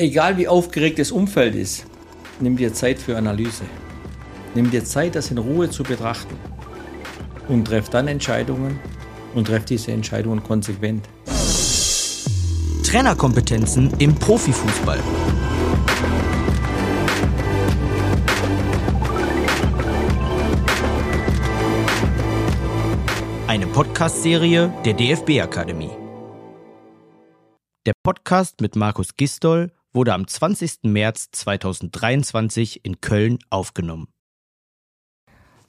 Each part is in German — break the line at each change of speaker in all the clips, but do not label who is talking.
Egal wie aufgeregt das Umfeld ist, nimm dir Zeit für Analyse. Nimm dir Zeit, das in Ruhe zu betrachten. Und treff dann Entscheidungen und treff diese Entscheidungen konsequent.
Trainerkompetenzen im Profifußball. Eine Podcast-Serie der DFB-Akademie. Der Podcast mit Markus Gistol wurde am 20. März 2023 in Köln aufgenommen.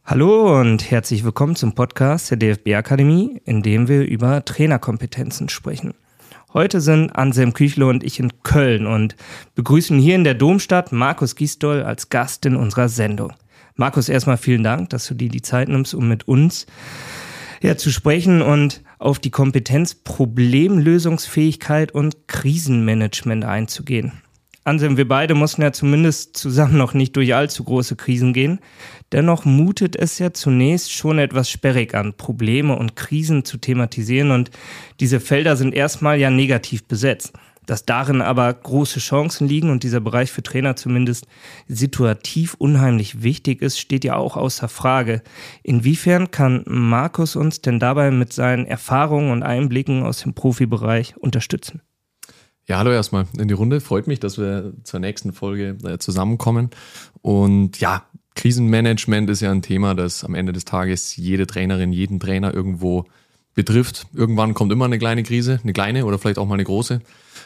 Hallo und herzlich willkommen zum Podcast der DFB Akademie, in dem wir über Trainerkompetenzen sprechen. Heute sind Anselm Küchle und ich in Köln und begrüßen hier in der Domstadt Markus Gisdol als Gast in unserer Sendung. Markus, erstmal vielen Dank, dass du dir die Zeit nimmst, um mit uns ja, zu sprechen und auf die Kompetenz Problemlösungsfähigkeit und Krisenmanagement einzugehen. Anselm, wir beide mussten ja zumindest zusammen noch nicht durch allzu große Krisen gehen. Dennoch mutet es ja zunächst schon etwas sperrig an, Probleme und Krisen zu thematisieren und diese Felder sind erstmal ja negativ besetzt. Dass darin aber große Chancen liegen und dieser Bereich für Trainer zumindest situativ unheimlich wichtig ist, steht ja auch außer Frage. Inwiefern kann Markus uns denn dabei mit seinen Erfahrungen und Einblicken aus dem Profibereich unterstützen?
Ja, hallo erstmal in die Runde. Freut mich, dass wir zur nächsten Folge äh, zusammenkommen. Und ja, Krisenmanagement ist ja ein Thema, das am Ende des Tages jede Trainerin, jeden Trainer irgendwo betrifft. Irgendwann kommt immer eine kleine Krise, eine kleine oder vielleicht auch mal eine große.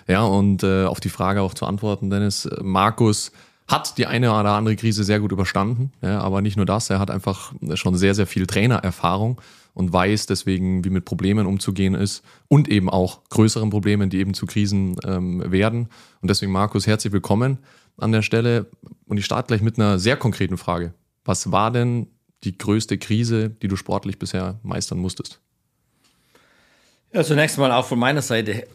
Ja, und äh, auf die Frage auch zu antworten, Dennis, äh, Markus hat die eine oder andere Krise sehr gut überstanden, ja, aber nicht nur das, er hat einfach schon sehr, sehr viel Trainererfahrung und weiß deswegen, wie mit Problemen umzugehen ist und eben auch größeren Problemen, die eben zu Krisen ähm, werden. Und deswegen, Markus, herzlich willkommen an der Stelle. Und ich starte gleich mit einer sehr konkreten Frage. Was war denn die größte Krise, die du sportlich bisher meistern musstest?
Ja, zunächst mal auch von meiner Seite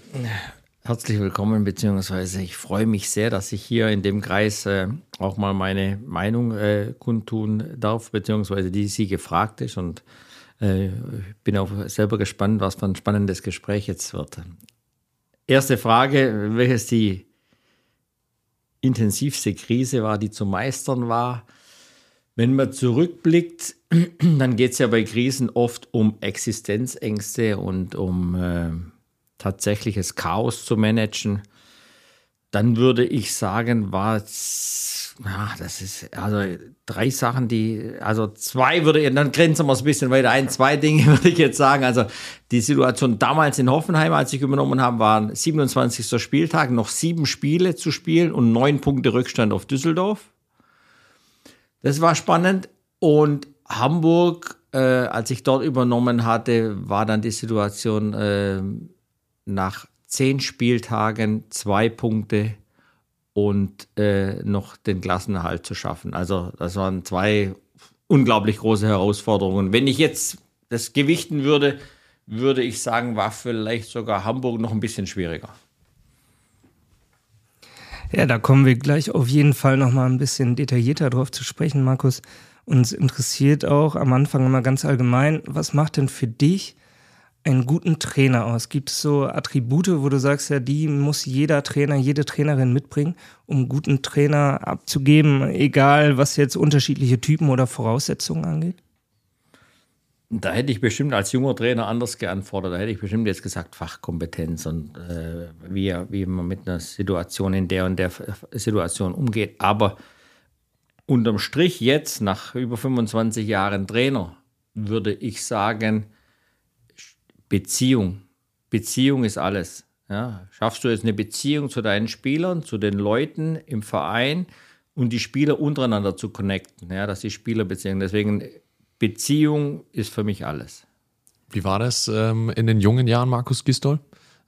Herzlich willkommen, beziehungsweise ich freue mich sehr, dass ich hier in dem Kreis äh, auch mal meine Meinung äh, kundtun darf, beziehungsweise die Sie gefragt ist. Und äh, bin auch selber gespannt, was für ein spannendes Gespräch jetzt wird. Erste Frage, welches die intensivste Krise war, die zu meistern war. Wenn man zurückblickt, dann geht es ja bei Krisen oft um Existenzängste und um äh, tatsächliches Chaos zu managen, dann würde ich sagen, war ja, das ist, also drei Sachen, die, also zwei würde ich, dann grenzen wir es ein bisschen weiter ein, zwei Dinge würde ich jetzt sagen. Also die Situation damals in Hoffenheim, als ich übernommen habe, waren 27. Spieltag, noch sieben Spiele zu spielen und neun Punkte Rückstand auf Düsseldorf. Das war spannend. Und Hamburg, äh, als ich dort übernommen hatte, war dann die Situation, äh, nach zehn Spieltagen zwei Punkte und äh, noch den Klassenerhalt zu schaffen. Also das waren zwei unglaublich große Herausforderungen. Wenn ich jetzt das gewichten würde, würde ich sagen, war vielleicht sogar Hamburg noch ein bisschen schwieriger.
Ja, da kommen wir gleich auf jeden Fall noch mal ein bisschen detaillierter drauf zu sprechen, Markus. Uns interessiert auch am Anfang immer ganz allgemein, was macht denn für dich einen guten Trainer aus? Gibt es so Attribute, wo du sagst, ja, die muss jeder Trainer, jede Trainerin mitbringen, um einen guten Trainer abzugeben, egal was jetzt unterschiedliche Typen oder Voraussetzungen angeht?
Da hätte ich bestimmt als junger Trainer anders geantwortet. Da hätte ich bestimmt jetzt gesagt Fachkompetenz und äh, wie, wie man mit einer Situation in der und der Situation umgeht. Aber unterm Strich jetzt, nach über 25 Jahren Trainer, würde ich sagen, Beziehung. Beziehung ist alles. Ja, schaffst du jetzt eine Beziehung zu deinen Spielern, zu den Leuten im Verein und die Spieler untereinander zu connecten, ja, dass die Spieler beziehen. Deswegen Beziehung ist für mich alles.
Wie war das ähm, in den jungen Jahren, Markus Gistol?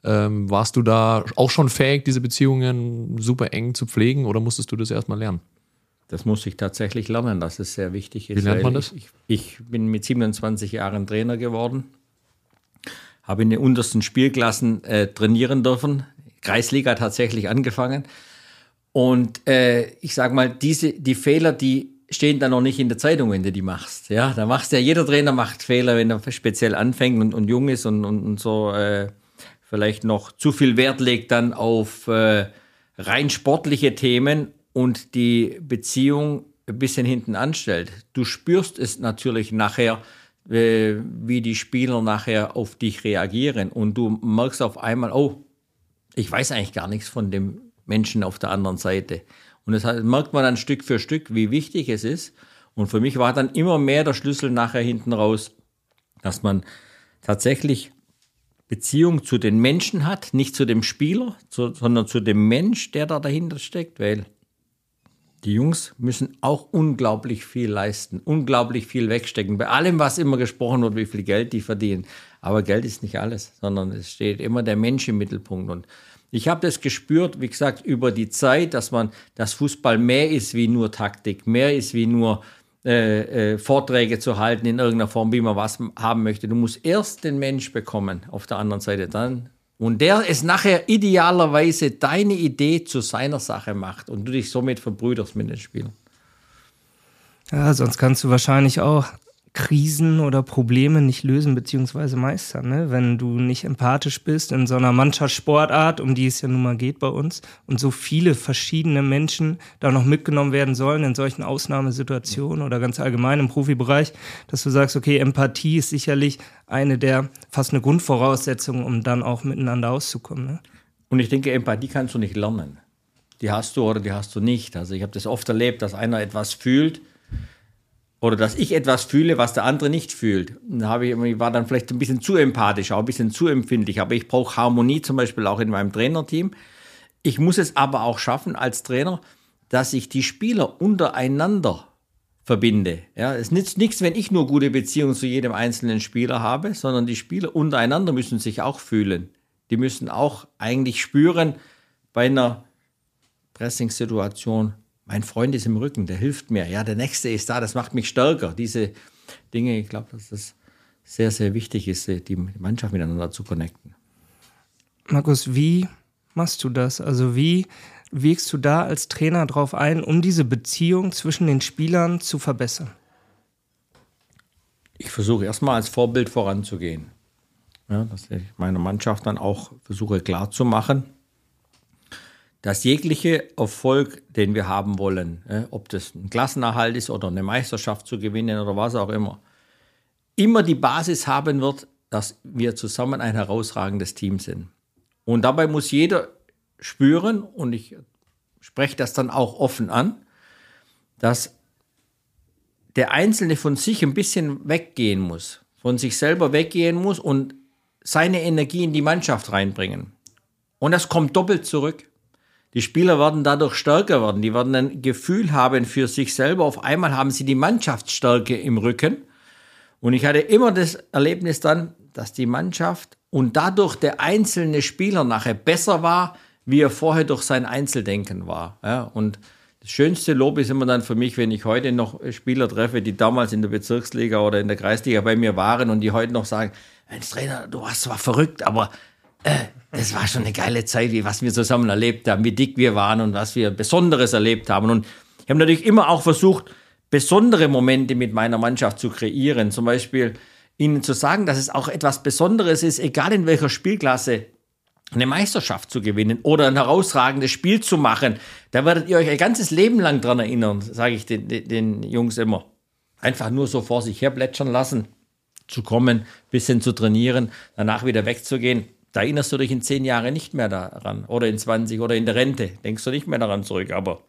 Ähm, warst du da auch schon fähig, diese Beziehungen super eng zu pflegen oder musstest du das erstmal lernen?
Das musste ich tatsächlich lernen, dass es sehr wichtig ist.
Wie lernt man das?
Ich, ich bin mit 27 Jahren Trainer geworden habe in den untersten Spielklassen äh, trainieren dürfen. Kreisliga tatsächlich angefangen. Und äh, ich sage mal, diese, die Fehler, die stehen dann noch nicht in der Zeitung, wenn du die machst. Ja, da machst ja jeder Trainer macht Fehler, wenn er speziell anfängt und, und jung ist und, und, und so äh, vielleicht noch zu viel Wert legt dann auf äh, rein sportliche Themen und die Beziehung ein bisschen hinten anstellt. Du spürst es natürlich nachher, äh, wie die Spieler nachher auf dich reagieren und du merkst auf einmal, oh, ich weiß eigentlich gar nichts von dem Menschen auf der anderen Seite. Und das merkt man dann Stück für Stück, wie wichtig es ist. Und für mich war dann immer mehr der Schlüssel nachher hinten raus, dass man tatsächlich Beziehung zu den Menschen hat, nicht zu dem Spieler, zu, sondern zu dem Mensch, der da dahinter steckt, weil die Jungs müssen auch unglaublich viel leisten, unglaublich viel wegstecken. Bei allem, was immer gesprochen wird, wie viel Geld die verdienen. Aber Geld ist nicht alles, sondern es steht immer der Mensch im Mittelpunkt. Und ich habe das gespürt, wie gesagt, über die Zeit, dass man, dass Fußball mehr ist wie nur Taktik, mehr ist wie nur äh, äh, Vorträge zu halten in irgendeiner Form, wie man was haben möchte. Du musst erst den Mensch bekommen auf der anderen Seite, dann und der es nachher idealerweise deine Idee zu seiner Sache macht und du dich somit verbrüderst mit den Spielern.
Ja, sonst kannst du wahrscheinlich auch Krisen oder Probleme nicht lösen bzw. meistern. Ne? Wenn du nicht empathisch bist in so einer Mannschaftssportart, um die es ja nun mal geht bei uns, und so viele verschiedene Menschen da noch mitgenommen werden sollen in solchen Ausnahmesituationen oder ganz allgemein im Profibereich, dass du sagst, okay, Empathie ist sicherlich eine der fast eine Grundvoraussetzung, um dann auch miteinander auszukommen. Ne?
Und ich denke, Empathie kannst du nicht lernen. Die hast du oder die hast du nicht. Also ich habe das oft erlebt, dass einer etwas fühlt, oder dass ich etwas fühle, was der andere nicht fühlt. Da habe ich, ich war dann vielleicht ein bisschen zu empathisch, auch ein bisschen zu empfindlich. Aber ich brauche Harmonie zum Beispiel auch in meinem Trainerteam. Ich muss es aber auch schaffen als Trainer, dass ich die Spieler untereinander verbinde. Ja, es nützt nichts, wenn ich nur gute Beziehungen zu jedem einzelnen Spieler habe, sondern die Spieler untereinander müssen sich auch fühlen. Die müssen auch eigentlich spüren bei einer Pressing-Situation, mein Freund ist im Rücken, der hilft mir. Ja, der Nächste ist da, das macht mich stärker. Diese Dinge, ich glaube, dass das sehr, sehr wichtig ist, die Mannschaft miteinander zu connecten.
Markus, wie machst du das? Also wie wirkst du da als Trainer drauf ein, um diese Beziehung zwischen den Spielern zu verbessern?
Ich versuche erstmal als Vorbild voranzugehen. Ja, dass ich meiner Mannschaft dann auch versuche klarzumachen, dass jeglicher Erfolg, den wir haben wollen, ob das ein Klassenerhalt ist oder eine Meisterschaft zu gewinnen oder was auch immer, immer die Basis haben wird, dass wir zusammen ein herausragendes Team sind. Und dabei muss jeder spüren, und ich spreche das dann auch offen an, dass der Einzelne von sich ein bisschen weggehen muss, von sich selber weggehen muss und seine Energie in die Mannschaft reinbringen. Und das kommt doppelt zurück. Die Spieler werden dadurch stärker werden. Die werden ein Gefühl haben für sich selber. Auf einmal haben sie die Mannschaftsstärke im Rücken. Und ich hatte immer das Erlebnis dann, dass die Mannschaft und dadurch der einzelne Spieler nachher besser war, wie er vorher durch sein Einzeldenken war. Ja, und das schönste Lob ist immer dann für mich, wenn ich heute noch Spieler treffe, die damals in der Bezirksliga oder in der Kreisliga bei mir waren und die heute noch sagen, Mensch Trainer, du warst zwar verrückt, aber äh, das war schon eine geile Zeit, wie was wir zusammen erlebt haben, wie dick wir waren und was wir Besonderes erlebt haben. Und ich habe natürlich immer auch versucht, besondere Momente mit meiner Mannschaft zu kreieren. Zum Beispiel ihnen zu sagen, dass es auch etwas Besonderes ist, egal in welcher Spielklasse, eine Meisterschaft zu gewinnen oder ein herausragendes Spiel zu machen. Da werdet ihr euch ein ganzes Leben lang dran erinnern, sage ich den, den, Jungs immer. Einfach nur so vor sich her plätschern lassen, zu kommen, bisschen zu trainieren, danach wieder wegzugehen da erinnerst du dich in zehn Jahren nicht mehr daran oder in 20 oder in der Rente. Denkst du nicht mehr daran zurück, aber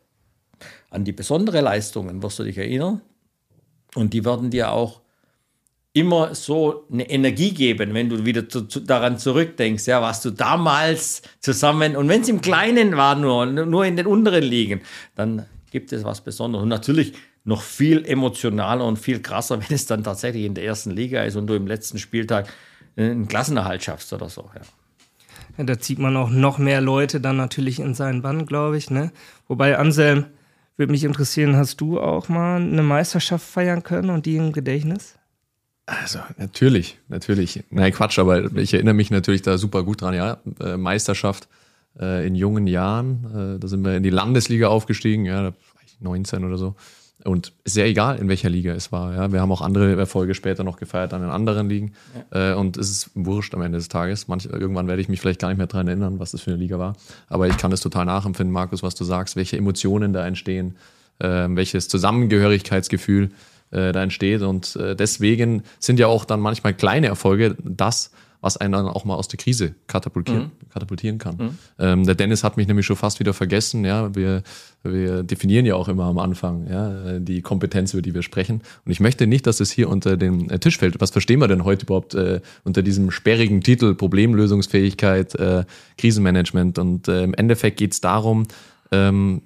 an die besonderen Leistungen wirst du dich erinnern. Und die werden dir auch immer so eine Energie geben, wenn du wieder zu, zu, daran zurückdenkst, ja, was du damals zusammen? Und wenn es im Kleinen war nur, nur in den unteren Ligen, dann gibt es was Besonderes. Und natürlich noch viel emotionaler und viel krasser, wenn es dann tatsächlich in der ersten Liga ist und du im letzten Spieltag einen Klassenerhalt schaffst oder so. Ja.
ja. da zieht man auch noch mehr Leute dann natürlich in seinen Bann, glaube ich. Ne? Wobei, Anselm, würde mich interessieren, hast du auch mal eine Meisterschaft feiern können und die im Gedächtnis?
Also natürlich, natürlich. Nein, Quatsch, aber ich erinnere mich natürlich da super gut dran, ja. Äh, Meisterschaft äh, in jungen Jahren, äh, da sind wir in die Landesliga aufgestiegen, ja, 19 oder so. Und sehr egal, in welcher Liga es war. Ja. Wir haben auch andere Erfolge später noch gefeiert an den anderen Ligen. Ja. Äh, und es ist wurscht am Ende des Tages. Manch, irgendwann werde ich mich vielleicht gar nicht mehr daran erinnern, was das für eine Liga war. Aber ich kann es total nachempfinden, Markus, was du sagst, welche Emotionen da entstehen, äh, welches Zusammengehörigkeitsgefühl äh, da entsteht. Und äh, deswegen sind ja auch dann manchmal kleine Erfolge das, was einen dann auch mal aus der Krise katapultieren, mhm. katapultieren kann. Mhm. Ähm, der Dennis hat mich nämlich schon fast wieder vergessen. Ja, wir, wir definieren ja auch immer am Anfang ja, die Kompetenz, über die wir sprechen. Und ich möchte nicht, dass es hier unter den äh, Tisch fällt. Was verstehen wir denn heute überhaupt äh, unter diesem sperrigen Titel Problemlösungsfähigkeit, äh, Krisenmanagement? Und äh, im Endeffekt geht es darum, ähm,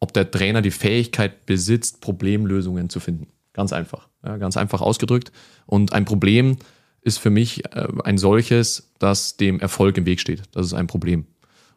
ob der Trainer die Fähigkeit besitzt, Problemlösungen zu finden. Ganz einfach. Ja, ganz einfach ausgedrückt. Und ein Problem ist für mich äh, ein solches, das dem Erfolg im Weg steht. Das ist ein Problem.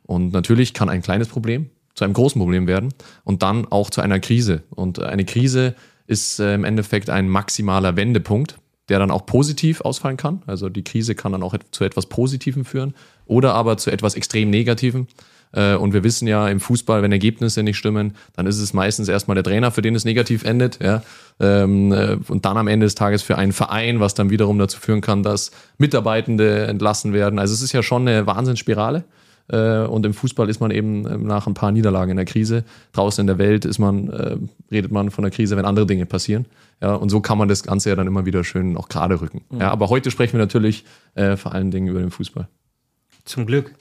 Und natürlich kann ein kleines Problem zu einem großen Problem werden und dann auch zu einer Krise. Und eine Krise ist äh, im Endeffekt ein maximaler Wendepunkt, der dann auch positiv ausfallen kann. Also die Krise kann dann auch zu etwas Positivem führen oder aber zu etwas extrem Negativem. Äh, und wir wissen ja im Fußball, wenn Ergebnisse nicht stimmen, dann ist es meistens erstmal der Trainer, für den es negativ endet. Ja? Ähm, äh, und dann am Ende des Tages für einen Verein, was dann wiederum dazu führen kann, dass Mitarbeitende entlassen werden. Also es ist ja schon eine Wahnsinnsspirale. Äh, und im Fußball ist man eben nach ein paar Niederlagen in der Krise. Draußen in der Welt ist man, redet man von der Krise, wenn andere Dinge passieren. Ja, und so kann man das Ganze ja dann immer wieder schön auch gerade rücken. Mhm. Ja, aber heute sprechen wir natürlich äh, vor allen Dingen über den Fußball.
Zum Glück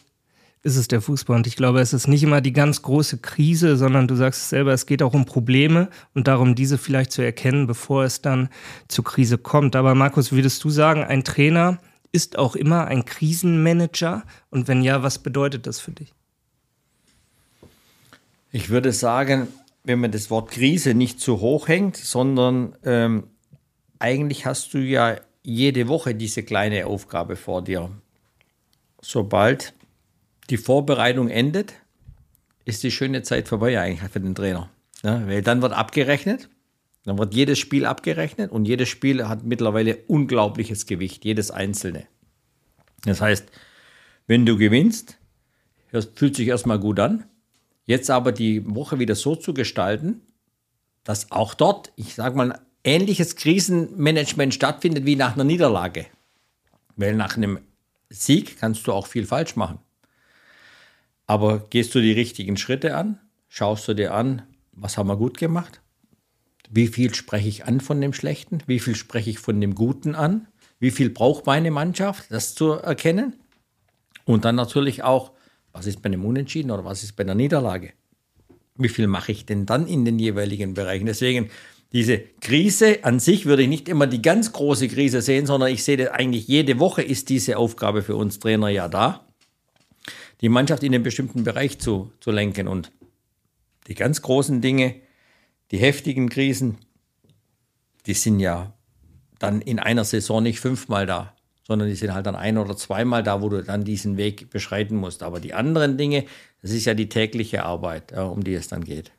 ist es der Fußball. Und ich glaube, es ist nicht immer die ganz große Krise, sondern du sagst es selber, es geht auch um Probleme und darum, diese vielleicht zu erkennen, bevor es dann zur Krise kommt. Aber Markus, würdest du sagen, ein Trainer ist auch immer ein Krisenmanager? Und wenn ja, was bedeutet das für dich?
Ich würde sagen, wenn man das Wort Krise nicht zu hoch hängt, sondern ähm, eigentlich hast du ja jede Woche diese kleine Aufgabe vor dir. Sobald die Vorbereitung endet, ist die schöne Zeit vorbei eigentlich für den Trainer. Ja, weil dann wird abgerechnet, dann wird jedes Spiel abgerechnet und jedes Spiel hat mittlerweile unglaubliches Gewicht, jedes einzelne. Das heißt, wenn du gewinnst, das fühlt sich erstmal gut an. Jetzt aber die Woche wieder so zu gestalten, dass auch dort, ich sage mal, ähnliches Krisenmanagement stattfindet wie nach einer Niederlage. Weil nach einem Sieg kannst du auch viel falsch machen. Aber gehst du die richtigen Schritte an? Schaust du dir an, was haben wir gut gemacht? Wie viel spreche ich an von dem Schlechten? Wie viel spreche ich von dem Guten an? Wie viel braucht meine Mannschaft, das zu erkennen? Und dann natürlich auch, was ist bei einem Unentschieden oder was ist bei einer Niederlage? Wie viel mache ich denn dann in den jeweiligen Bereichen? Deswegen, diese Krise an sich würde ich nicht immer die ganz große Krise sehen, sondern ich sehe das eigentlich jede Woche ist diese Aufgabe für uns Trainer ja da die Mannschaft in einen bestimmten Bereich zu, zu lenken. Und die ganz großen Dinge, die heftigen Krisen, die sind ja dann in einer Saison nicht fünfmal da, sondern die sind halt dann ein oder zweimal da, wo du dann diesen Weg beschreiten musst. Aber die anderen Dinge, das ist ja die tägliche Arbeit, um die es dann geht.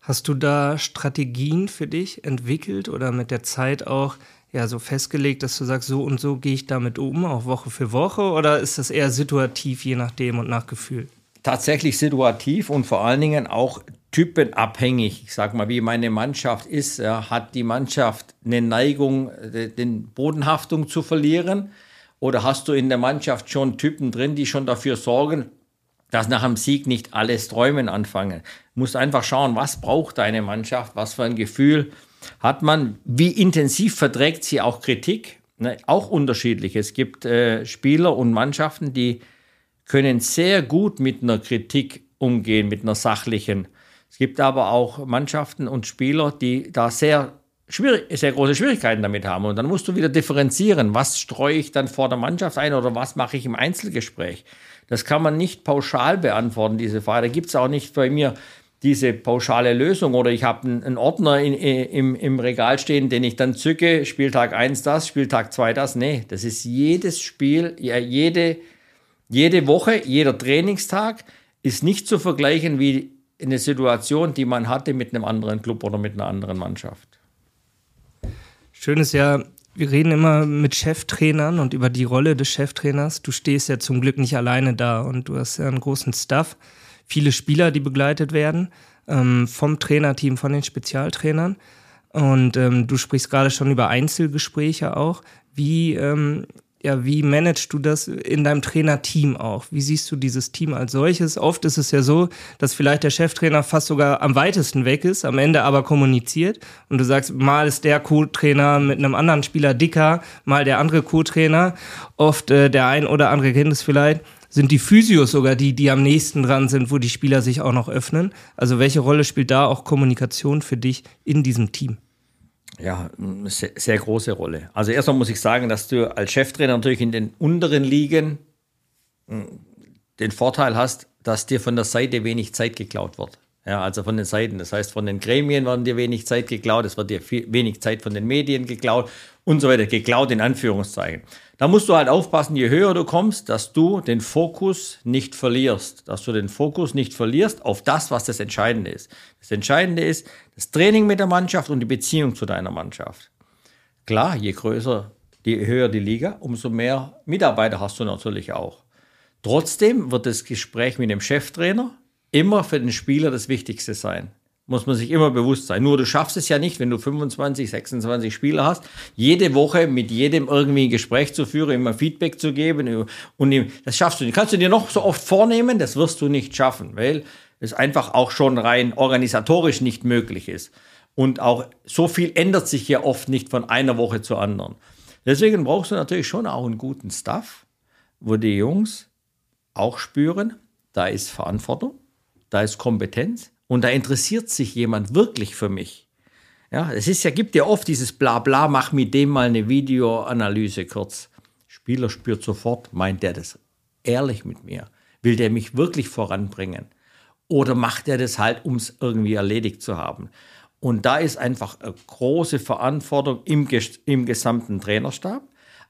Hast du da Strategien für dich entwickelt oder mit der Zeit auch ja so festgelegt, dass du sagst, so und so gehe ich damit um, auch Woche für Woche? Oder ist das eher situativ, je nachdem und nach Gefühl?
Tatsächlich situativ und vor allen Dingen auch typenabhängig. Ich sag mal, wie meine Mannschaft ist. Ja, hat die Mannschaft eine Neigung, den Bodenhaftung zu verlieren? Oder hast du in der Mannschaft schon Typen drin, die schon dafür sorgen, dass nach dem Sieg nicht alles träumen anfangen? Du musst einfach schauen, was braucht deine Mannschaft, was für ein Gefühl hat man, wie intensiv verträgt sie auch Kritik? Ne, auch unterschiedlich. Es gibt äh, Spieler und Mannschaften, die können sehr gut mit einer Kritik umgehen, mit einer sachlichen. Es gibt aber auch Mannschaften und Spieler, die da sehr, sehr große Schwierigkeiten damit haben. Und dann musst du wieder differenzieren, was streue ich dann vor der Mannschaft ein oder was mache ich im Einzelgespräch. Das kann man nicht pauschal beantworten, diese Frage. Da gibt es auch nicht bei mir diese pauschale Lösung oder ich habe einen Ordner in, im, im Regal stehen, den ich dann zücke, Spieltag 1 das, Spieltag 2 das. Nee, das ist jedes Spiel, ja, jede, jede Woche, jeder Trainingstag ist nicht zu vergleichen wie eine Situation, die man hatte mit einem anderen Club oder mit einer anderen Mannschaft.
Schön ist ja, wir reden immer mit Cheftrainern und über die Rolle des Cheftrainers. Du stehst ja zum Glück nicht alleine da und du hast ja einen großen Staff. Viele Spieler, die begleitet werden ähm, vom Trainerteam, von den Spezialtrainern. Und ähm, du sprichst gerade schon über Einzelgespräche auch. Wie, ähm, ja, wie managst du das in deinem Trainerteam auch? Wie siehst du dieses Team als solches? Oft ist es ja so, dass vielleicht der Cheftrainer fast sogar am weitesten weg ist, am Ende aber kommuniziert und du sagst, mal ist der Co-Trainer mit einem anderen Spieler dicker, mal der andere Co-Trainer. Oft äh, der ein oder andere kennt es vielleicht sind die Physios sogar die, die am nächsten dran sind, wo die Spieler sich auch noch öffnen? Also welche Rolle spielt da auch Kommunikation für dich in diesem Team?
Ja, sehr, sehr große Rolle. Also erstmal muss ich sagen, dass du als Cheftrainer natürlich in den unteren Ligen hm, den Vorteil hast, dass dir von der Seite wenig Zeit geklaut wird. Ja, also von den Seiten. Das heißt, von den Gremien werden dir wenig Zeit geklaut, es wird dir viel, wenig Zeit von den Medien geklaut und so weiter. Geklaut in Anführungszeichen. Da musst du halt aufpassen, je höher du kommst, dass du den Fokus nicht verlierst. Dass du den Fokus nicht verlierst auf das, was das Entscheidende ist. Das Entscheidende ist das Training mit der Mannschaft und die Beziehung zu deiner Mannschaft. Klar, je größer, je höher die Liga, umso mehr Mitarbeiter hast du natürlich auch. Trotzdem wird das Gespräch mit dem Cheftrainer immer für den Spieler das Wichtigste sein. Muss man sich immer bewusst sein. Nur du schaffst es ja nicht, wenn du 25, 26 Spieler hast, jede Woche mit jedem irgendwie ein Gespräch zu führen, immer Feedback zu geben. Und das schaffst du nicht. Kannst du dir noch so oft vornehmen, das wirst du nicht schaffen, weil es einfach auch schon rein organisatorisch nicht möglich ist. Und auch so viel ändert sich ja oft nicht von einer Woche zur anderen. Deswegen brauchst du natürlich schon auch einen guten Staff, wo die Jungs auch spüren, da ist Verantwortung da ist Kompetenz und da interessiert sich jemand wirklich für mich. Ja, es ist ja, gibt ja oft dieses Blabla, mach mit dem mal eine Videoanalyse kurz. Spieler spürt sofort, meint der das ehrlich mit mir? Will der mich wirklich voranbringen? Oder macht er das halt, um es irgendwie erledigt zu haben? Und da ist einfach eine große Verantwortung im, im gesamten Trainerstab,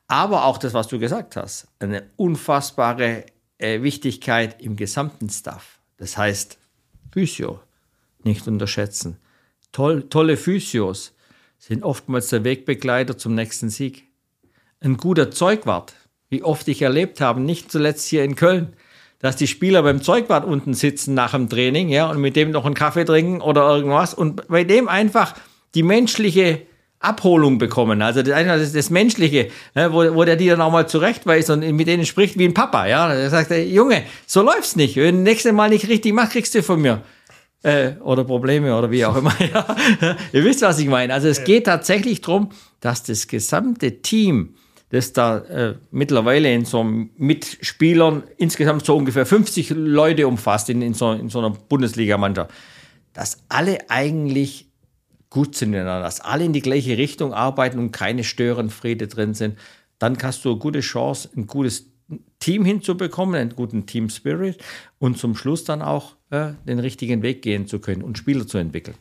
aber auch das, was du gesagt hast, eine unfassbare äh, Wichtigkeit im gesamten Staff. Das heißt, Physio nicht unterschätzen. Toll, tolle Physios sind oftmals der Wegbegleiter zum nächsten Sieg. Ein guter Zeugwart, wie oft ich erlebt habe, nicht zuletzt hier in Köln, dass die Spieler beim Zeugwart unten sitzen nach dem Training, ja, und mit dem noch einen Kaffee trinken oder irgendwas und bei dem einfach die menschliche Abholung bekommen. Also das, das, das Menschliche, ne, wo, wo der die dann auch mal zurechtweist und mit denen spricht wie ein Papa. Ja, da sagt er, Junge, so läuft's nicht. Wenn du nächste Mal nicht richtig machst, kriegst du von mir. Äh, oder Probleme oder wie auch immer. Ja. Ihr wisst, was ich meine. Also es geht tatsächlich darum, dass das gesamte Team, das da äh, mittlerweile in so Mitspielern insgesamt so ungefähr 50 Leute umfasst in, in, so, in so einer Bundesligamannschaft, dass alle eigentlich gut sind miteinander, dass alle in die gleiche Richtung arbeiten und keine Störenfriede drin sind, dann hast du eine gute Chance, ein gutes Team hinzubekommen, einen guten Team Spirit und zum Schluss dann auch äh, den richtigen Weg gehen zu können und Spieler zu entwickeln.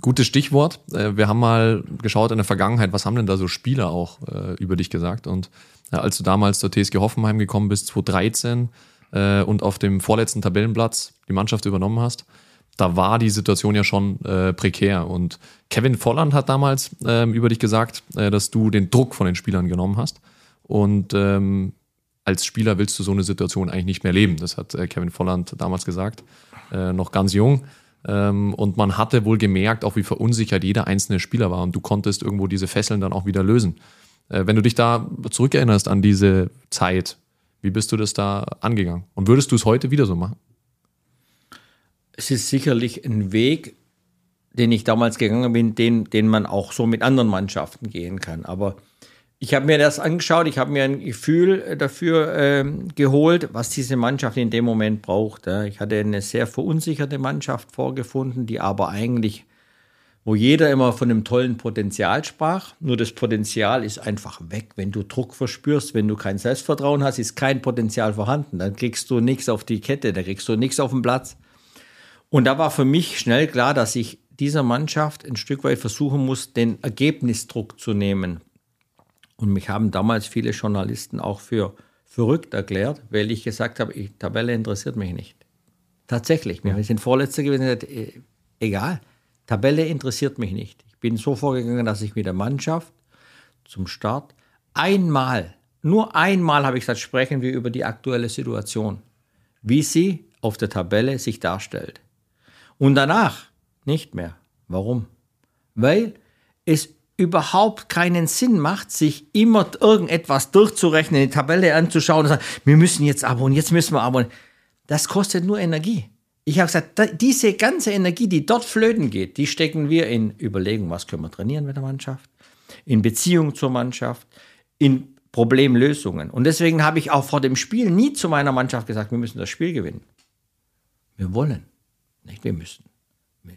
Gutes Stichwort. Äh, wir haben mal geschaut in der Vergangenheit, was haben denn da so Spieler auch äh, über dich gesagt? Und äh, als du damals zur TSG Hoffenheim gekommen bist, 2013, äh, und auf dem vorletzten Tabellenplatz die Mannschaft übernommen hast, da war die Situation ja schon äh, prekär. Und Kevin Volland hat damals ähm, über dich gesagt, äh, dass du den Druck von den Spielern genommen hast. Und ähm, als Spieler willst du so eine Situation eigentlich nicht mehr leben. Das hat äh, Kevin Volland damals gesagt, äh, noch ganz jung. Ähm, und man hatte wohl gemerkt, auch wie verunsichert jeder einzelne Spieler war. Und du konntest irgendwo diese Fesseln dann auch wieder lösen. Äh, wenn du dich da zurückerinnerst an diese Zeit, wie bist du das da angegangen? Und würdest du es heute wieder so machen?
Es ist sicherlich ein Weg, den ich damals gegangen bin, den, den man auch so mit anderen Mannschaften gehen kann. Aber ich habe mir das angeschaut, ich habe mir ein Gefühl dafür äh, geholt, was diese Mannschaft in dem Moment braucht. Ja. Ich hatte eine sehr verunsicherte Mannschaft vorgefunden, die aber eigentlich, wo jeder immer von einem tollen Potenzial sprach, nur das Potenzial ist einfach weg. Wenn du Druck verspürst, wenn du kein Selbstvertrauen hast, ist kein Potenzial vorhanden. Dann kriegst du nichts auf die Kette, dann kriegst du nichts auf den Platz. Und da war für mich schnell klar, dass ich dieser Mannschaft ein Stück weit versuchen muss, den Ergebnisdruck zu nehmen. Und mich haben damals viele Journalisten auch für verrückt erklärt, weil ich gesagt habe, die Tabelle interessiert mich nicht. Tatsächlich, wir sind Vorletzter gewesen, äh, egal, Tabelle interessiert mich nicht. Ich bin so vorgegangen, dass ich mit der Mannschaft zum Start einmal, nur einmal habe ich gesagt, sprechen wir über die aktuelle Situation. Wie sie auf der Tabelle sich darstellt. Und danach nicht mehr. Warum? Weil es überhaupt keinen Sinn macht, sich immer irgendetwas durchzurechnen, die Tabelle anzuschauen und sagen, wir müssen jetzt abonnieren, jetzt müssen wir abonnieren. Das kostet nur Energie. Ich habe gesagt, diese ganze Energie, die dort flöten geht, die stecken wir in Überlegungen, was können wir trainieren mit der Mannschaft, in Beziehung zur Mannschaft, in Problemlösungen. Und deswegen habe ich auch vor dem Spiel nie zu meiner Mannschaft gesagt, wir müssen das Spiel gewinnen. Wir wollen, nicht wir müssen.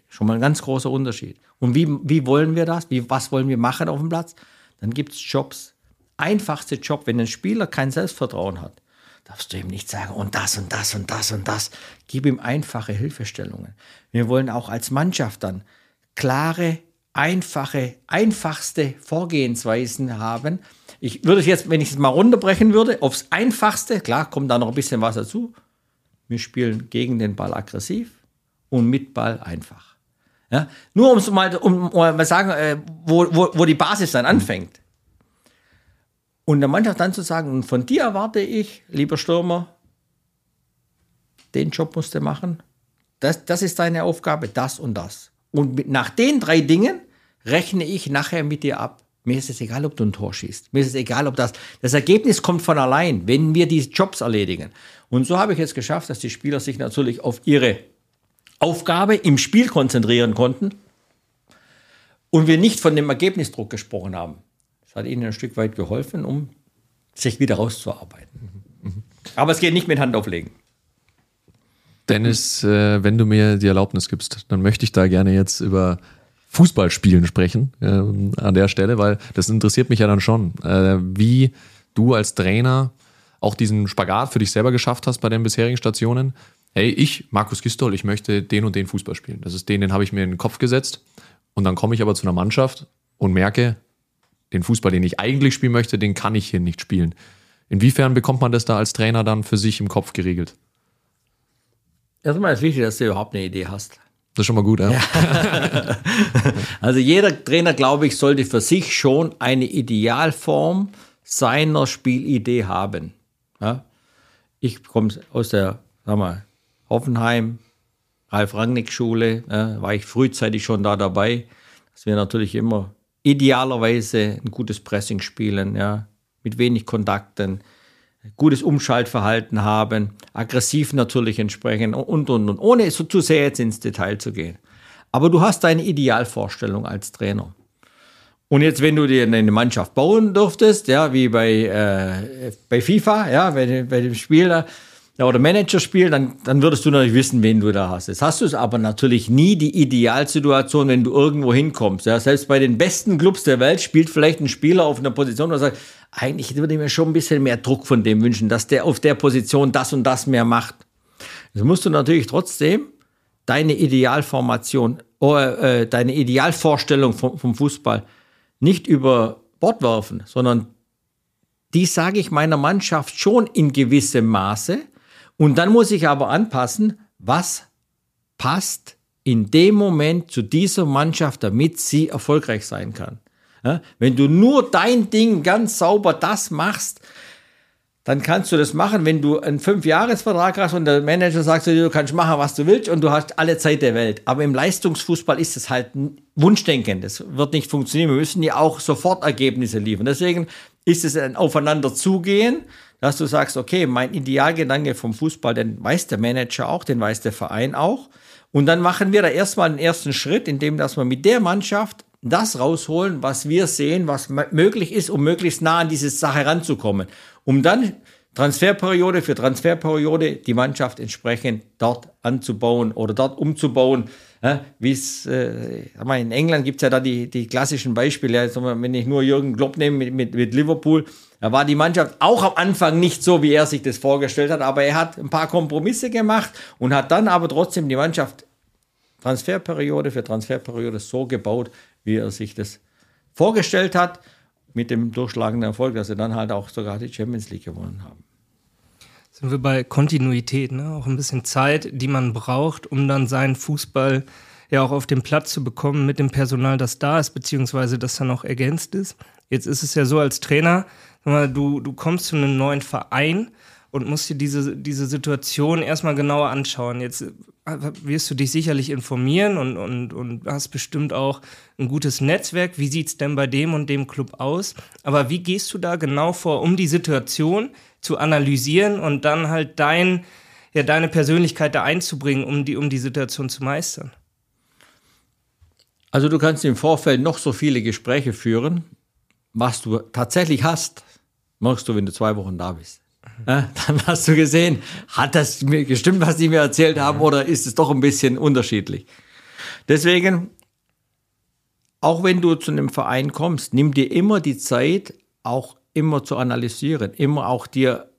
Schon mal ein ganz großer Unterschied. Und wie, wie wollen wir das? Wie, was wollen wir machen auf dem Platz? Dann gibt es Jobs. Einfachste Job, wenn ein Spieler kein Selbstvertrauen hat, darfst du ihm nicht sagen, und das und das und das und das. Gib ihm einfache Hilfestellungen. Wir wollen auch als Mannschaft dann klare, einfache, einfachste Vorgehensweisen haben. Ich würde jetzt, wenn ich es mal runterbrechen würde, aufs Einfachste, klar, kommt da noch ein bisschen was dazu. Wir spielen gegen den Ball aggressiv und mit Ball einfach. Ja? Nur um mal, um mal sagen, äh, wo, wo, wo die Basis dann anfängt. Und der Mannschaft dann zu sagen, von dir erwarte ich, lieber Stürmer, den Job musst du machen. Das, das ist deine Aufgabe, das und das. Und mit, nach den drei Dingen rechne ich nachher mit dir ab. Mir ist es egal, ob du ein Tor schießt. Mir ist es egal, ob das. Das Ergebnis kommt von allein, wenn wir die Jobs erledigen. Und so habe ich es geschafft, dass die Spieler sich natürlich auf ihre Aufgabe im Spiel konzentrieren konnten und wir nicht von dem Ergebnisdruck gesprochen haben. Das hat ihnen ein Stück weit geholfen, um sich wieder rauszuarbeiten. Aber es geht nicht mit Hand auflegen.
Dennis, äh, wenn du mir die Erlaubnis gibst, dann möchte ich da gerne jetzt über Fußballspielen sprechen äh, an der Stelle, weil das interessiert mich ja dann schon, äh, wie du als Trainer auch diesen Spagat für dich selber geschafft hast bei den bisherigen Stationen hey, ich, Markus Gistol, ich möchte den und den Fußball spielen. Das ist den, den habe ich mir in den Kopf gesetzt. Und dann komme ich aber zu einer Mannschaft und merke, den Fußball, den ich eigentlich spielen möchte, den kann ich hier nicht spielen. Inwiefern bekommt man das da als Trainer dann für sich im Kopf geregelt?
Erstmal ist wichtig, dass du überhaupt eine Idee hast.
Das ist schon mal gut, ja. ja.
also jeder Trainer, glaube ich, sollte für sich schon eine Idealform seiner Spielidee haben. Ja? Ich komme aus der, sag mal, Hoffenheim, Ralf-Rangnick-Schule, äh, war ich frühzeitig schon da dabei, dass wir natürlich immer idealerweise ein gutes Pressing spielen, ja, mit wenig Kontakten, gutes Umschaltverhalten haben, aggressiv natürlich entsprechen und, und, und, ohne so zu sehr jetzt ins Detail zu gehen. Aber du hast deine Idealvorstellung als Trainer. Und jetzt, wenn du dir eine Mannschaft bauen dürftest, ja, wie bei, äh, bei FIFA, ja, bei, bei dem Spiel, ja, oder Managerspiel, dann, dann würdest du natürlich wissen, wen du da hast. Jetzt hast du es aber natürlich nie die Idealsituation, wenn du irgendwo hinkommst. Ja, selbst bei den besten Clubs der Welt spielt vielleicht ein Spieler auf einer Position, wo er sagt, eigentlich würde ich mir schon ein bisschen mehr Druck von dem wünschen, dass der auf der Position das und das mehr macht. Jetzt musst du natürlich trotzdem deine Idealformation, äh, deine Idealvorstellung vom, vom Fußball nicht über Bord werfen, sondern die sage ich meiner Mannschaft schon in gewissem Maße, und dann muss ich aber anpassen, was passt in dem Moment zu dieser Mannschaft, damit sie erfolgreich sein kann. Ja, wenn du nur dein Ding ganz sauber das machst, dann kannst du das machen, wenn du einen Fünfjahresvertrag hast und der Manager sagt zu dir, du kannst machen, was du willst und du hast alle Zeit der Welt. Aber im Leistungsfußball ist es halt Wunschdenken. Das wird nicht funktionieren. Wir müssen ja auch sofort Ergebnisse liefern. Deswegen ist es ein Aufeinander zugehen dass du sagst, okay, mein Idealgedanke vom Fußball, den weiß der Manager auch, den weiß der Verein auch. Und dann machen wir da erstmal den ersten Schritt, indem dass wir mit der Mannschaft das rausholen, was wir sehen, was möglich ist, um möglichst nah an diese Sache ranzukommen. Um dann Transferperiode für Transferperiode die Mannschaft entsprechend dort anzubauen oder dort umzubauen. Ja, Wie es, äh, in England gibt es ja da die, die klassischen Beispiele. Ja, wenn ich nur Jürgen Klopp nehme mit, mit, mit Liverpool, da war die Mannschaft auch am Anfang nicht so, wie er sich das vorgestellt hat, aber er hat ein paar Kompromisse gemacht und hat dann aber trotzdem die Mannschaft Transferperiode für Transferperiode so gebaut, wie er sich das vorgestellt hat, mit dem durchschlagenden Erfolg, dass sie dann halt auch sogar die Champions League gewonnen haben.
Sind wir bei Kontinuität, ne? auch ein bisschen Zeit, die man braucht, um dann seinen Fußball ja auch auf den Platz zu bekommen mit dem Personal, das da ist, beziehungsweise das dann auch ergänzt ist. Jetzt ist es ja so als Trainer, du, du kommst zu einem neuen Verein und musst dir diese, diese Situation erstmal genauer anschauen. Jetzt äh, wirst du dich sicherlich informieren und, und, und hast bestimmt auch ein gutes Netzwerk. Wie sieht es denn bei dem und dem Club aus? Aber wie gehst du da genau vor, um die Situation zu analysieren und dann halt dein, ja, deine Persönlichkeit da einzubringen, um die, um die Situation zu meistern?
Also du kannst im Vorfeld noch so viele Gespräche führen. Was du tatsächlich hast, machst du, wenn du zwei Wochen da bist. Dann hast du gesehen, hat das mir gestimmt, was die mir erzählt haben, oder ist es doch ein bisschen unterschiedlich? Deswegen, auch wenn du zu einem Verein kommst, nimm dir immer die Zeit, auch immer zu analysieren, immer auch dir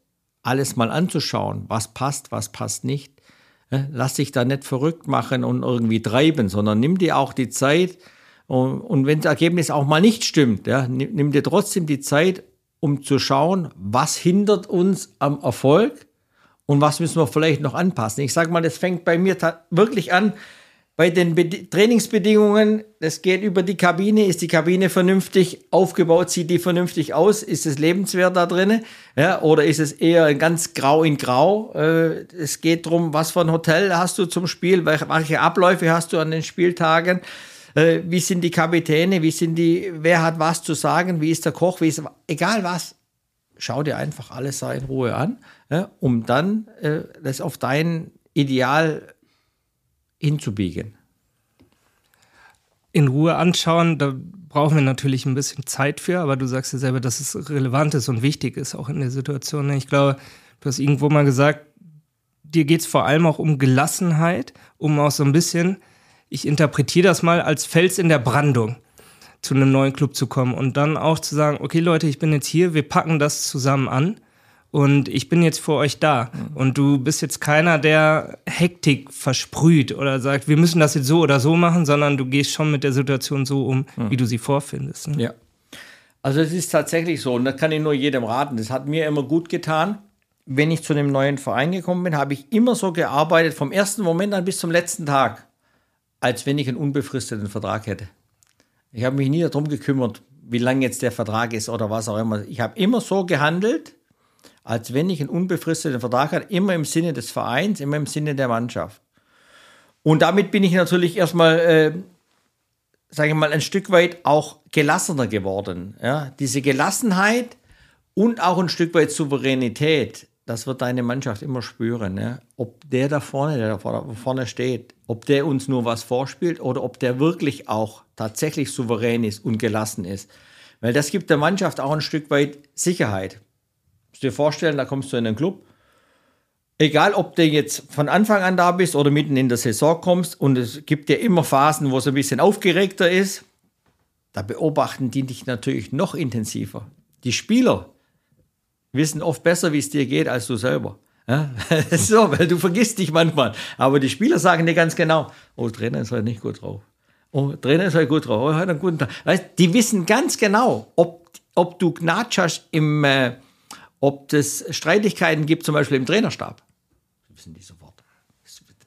alles mal anzuschauen, was passt, was passt nicht. Lass dich da nicht verrückt machen und irgendwie treiben, sondern nimm dir auch die Zeit. Und, wenn das Ergebnis auch mal nicht stimmt, ja, nimm dir trotzdem die Zeit, um zu schauen, was hindert uns am Erfolg und was müssen wir vielleicht noch anpassen. Ich sage mal, das fängt bei mir wirklich an bei den Be Trainingsbedingungen. Das geht über die Kabine. Ist die Kabine vernünftig aufgebaut? Sieht die vernünftig aus? Ist es lebenswert da drin? Ja, oder ist es eher ganz grau in grau? Äh, es geht darum, was für ein Hotel hast du zum Spiel? Welche Abläufe hast du an den Spieltagen? Äh, wie sind die Kapitäne, wie sind die, wer hat was zu sagen, wie ist der Koch, wie ist, egal was, schau dir einfach alles in Ruhe an, ja, um dann äh, das auf dein Ideal hinzubiegen.
In Ruhe anschauen, da brauchen wir natürlich ein bisschen Zeit für, aber du sagst ja selber, dass es relevant ist und wichtig ist, auch in der Situation. Ich glaube, du hast irgendwo mal gesagt, dir geht es vor allem auch um Gelassenheit, um auch so ein bisschen ich interpretiere das mal als Fels in der Brandung, zu einem neuen Club zu kommen und dann auch zu sagen, okay Leute, ich bin jetzt hier, wir packen das zusammen an und ich bin jetzt für euch da. Mhm. Und du bist jetzt keiner, der Hektik versprüht oder sagt, wir müssen das jetzt so oder so machen, sondern du gehst schon mit der Situation so um, mhm. wie du sie vorfindest.
Ne? Ja. Also es ist tatsächlich so und das kann ich nur jedem raten. Das hat mir immer gut getan. Wenn ich zu einem neuen Verein gekommen bin, habe ich immer so gearbeitet, vom ersten Moment an bis zum letzten Tag als wenn ich einen unbefristeten Vertrag hätte. Ich habe mich nie darum gekümmert, wie lang jetzt der Vertrag ist oder was auch immer. Ich habe immer so gehandelt, als wenn ich einen unbefristeten Vertrag hatte, immer im Sinne des Vereins, immer im Sinne der Mannschaft. Und damit bin ich natürlich erstmal, äh, sage ich mal, ein Stück weit auch gelassener geworden. Ja? Diese Gelassenheit und auch ein Stück weit Souveränität das wird deine Mannschaft immer spüren. Ne? Ob der da vorne, der da vorne steht, ob der uns nur was vorspielt oder ob der wirklich auch tatsächlich souverän ist und gelassen ist. Weil das gibt der Mannschaft auch ein Stück weit Sicherheit. Musst dir vorstellen, da kommst du in einen Club. Egal, ob du jetzt von Anfang an da bist oder mitten in der Saison kommst und es gibt ja immer Phasen, wo es ein bisschen aufgeregter ist, da beobachten die dich natürlich noch intensiver. Die Spieler, wissen oft besser, wie es dir geht, als du selber. Ja? so, weil du vergisst dich manchmal. Aber die Spieler sagen dir ganz genau, oh, Trainer ist heute nicht gut drauf. Oh, Trainer ist heute gut drauf. Oh, heute einen guten Tag. Weißt, die wissen ganz genau, ob, ob du Gnatsch hast im, äh, ob es Streitigkeiten gibt, zum Beispiel im Trainerstab. Wissen die sofort.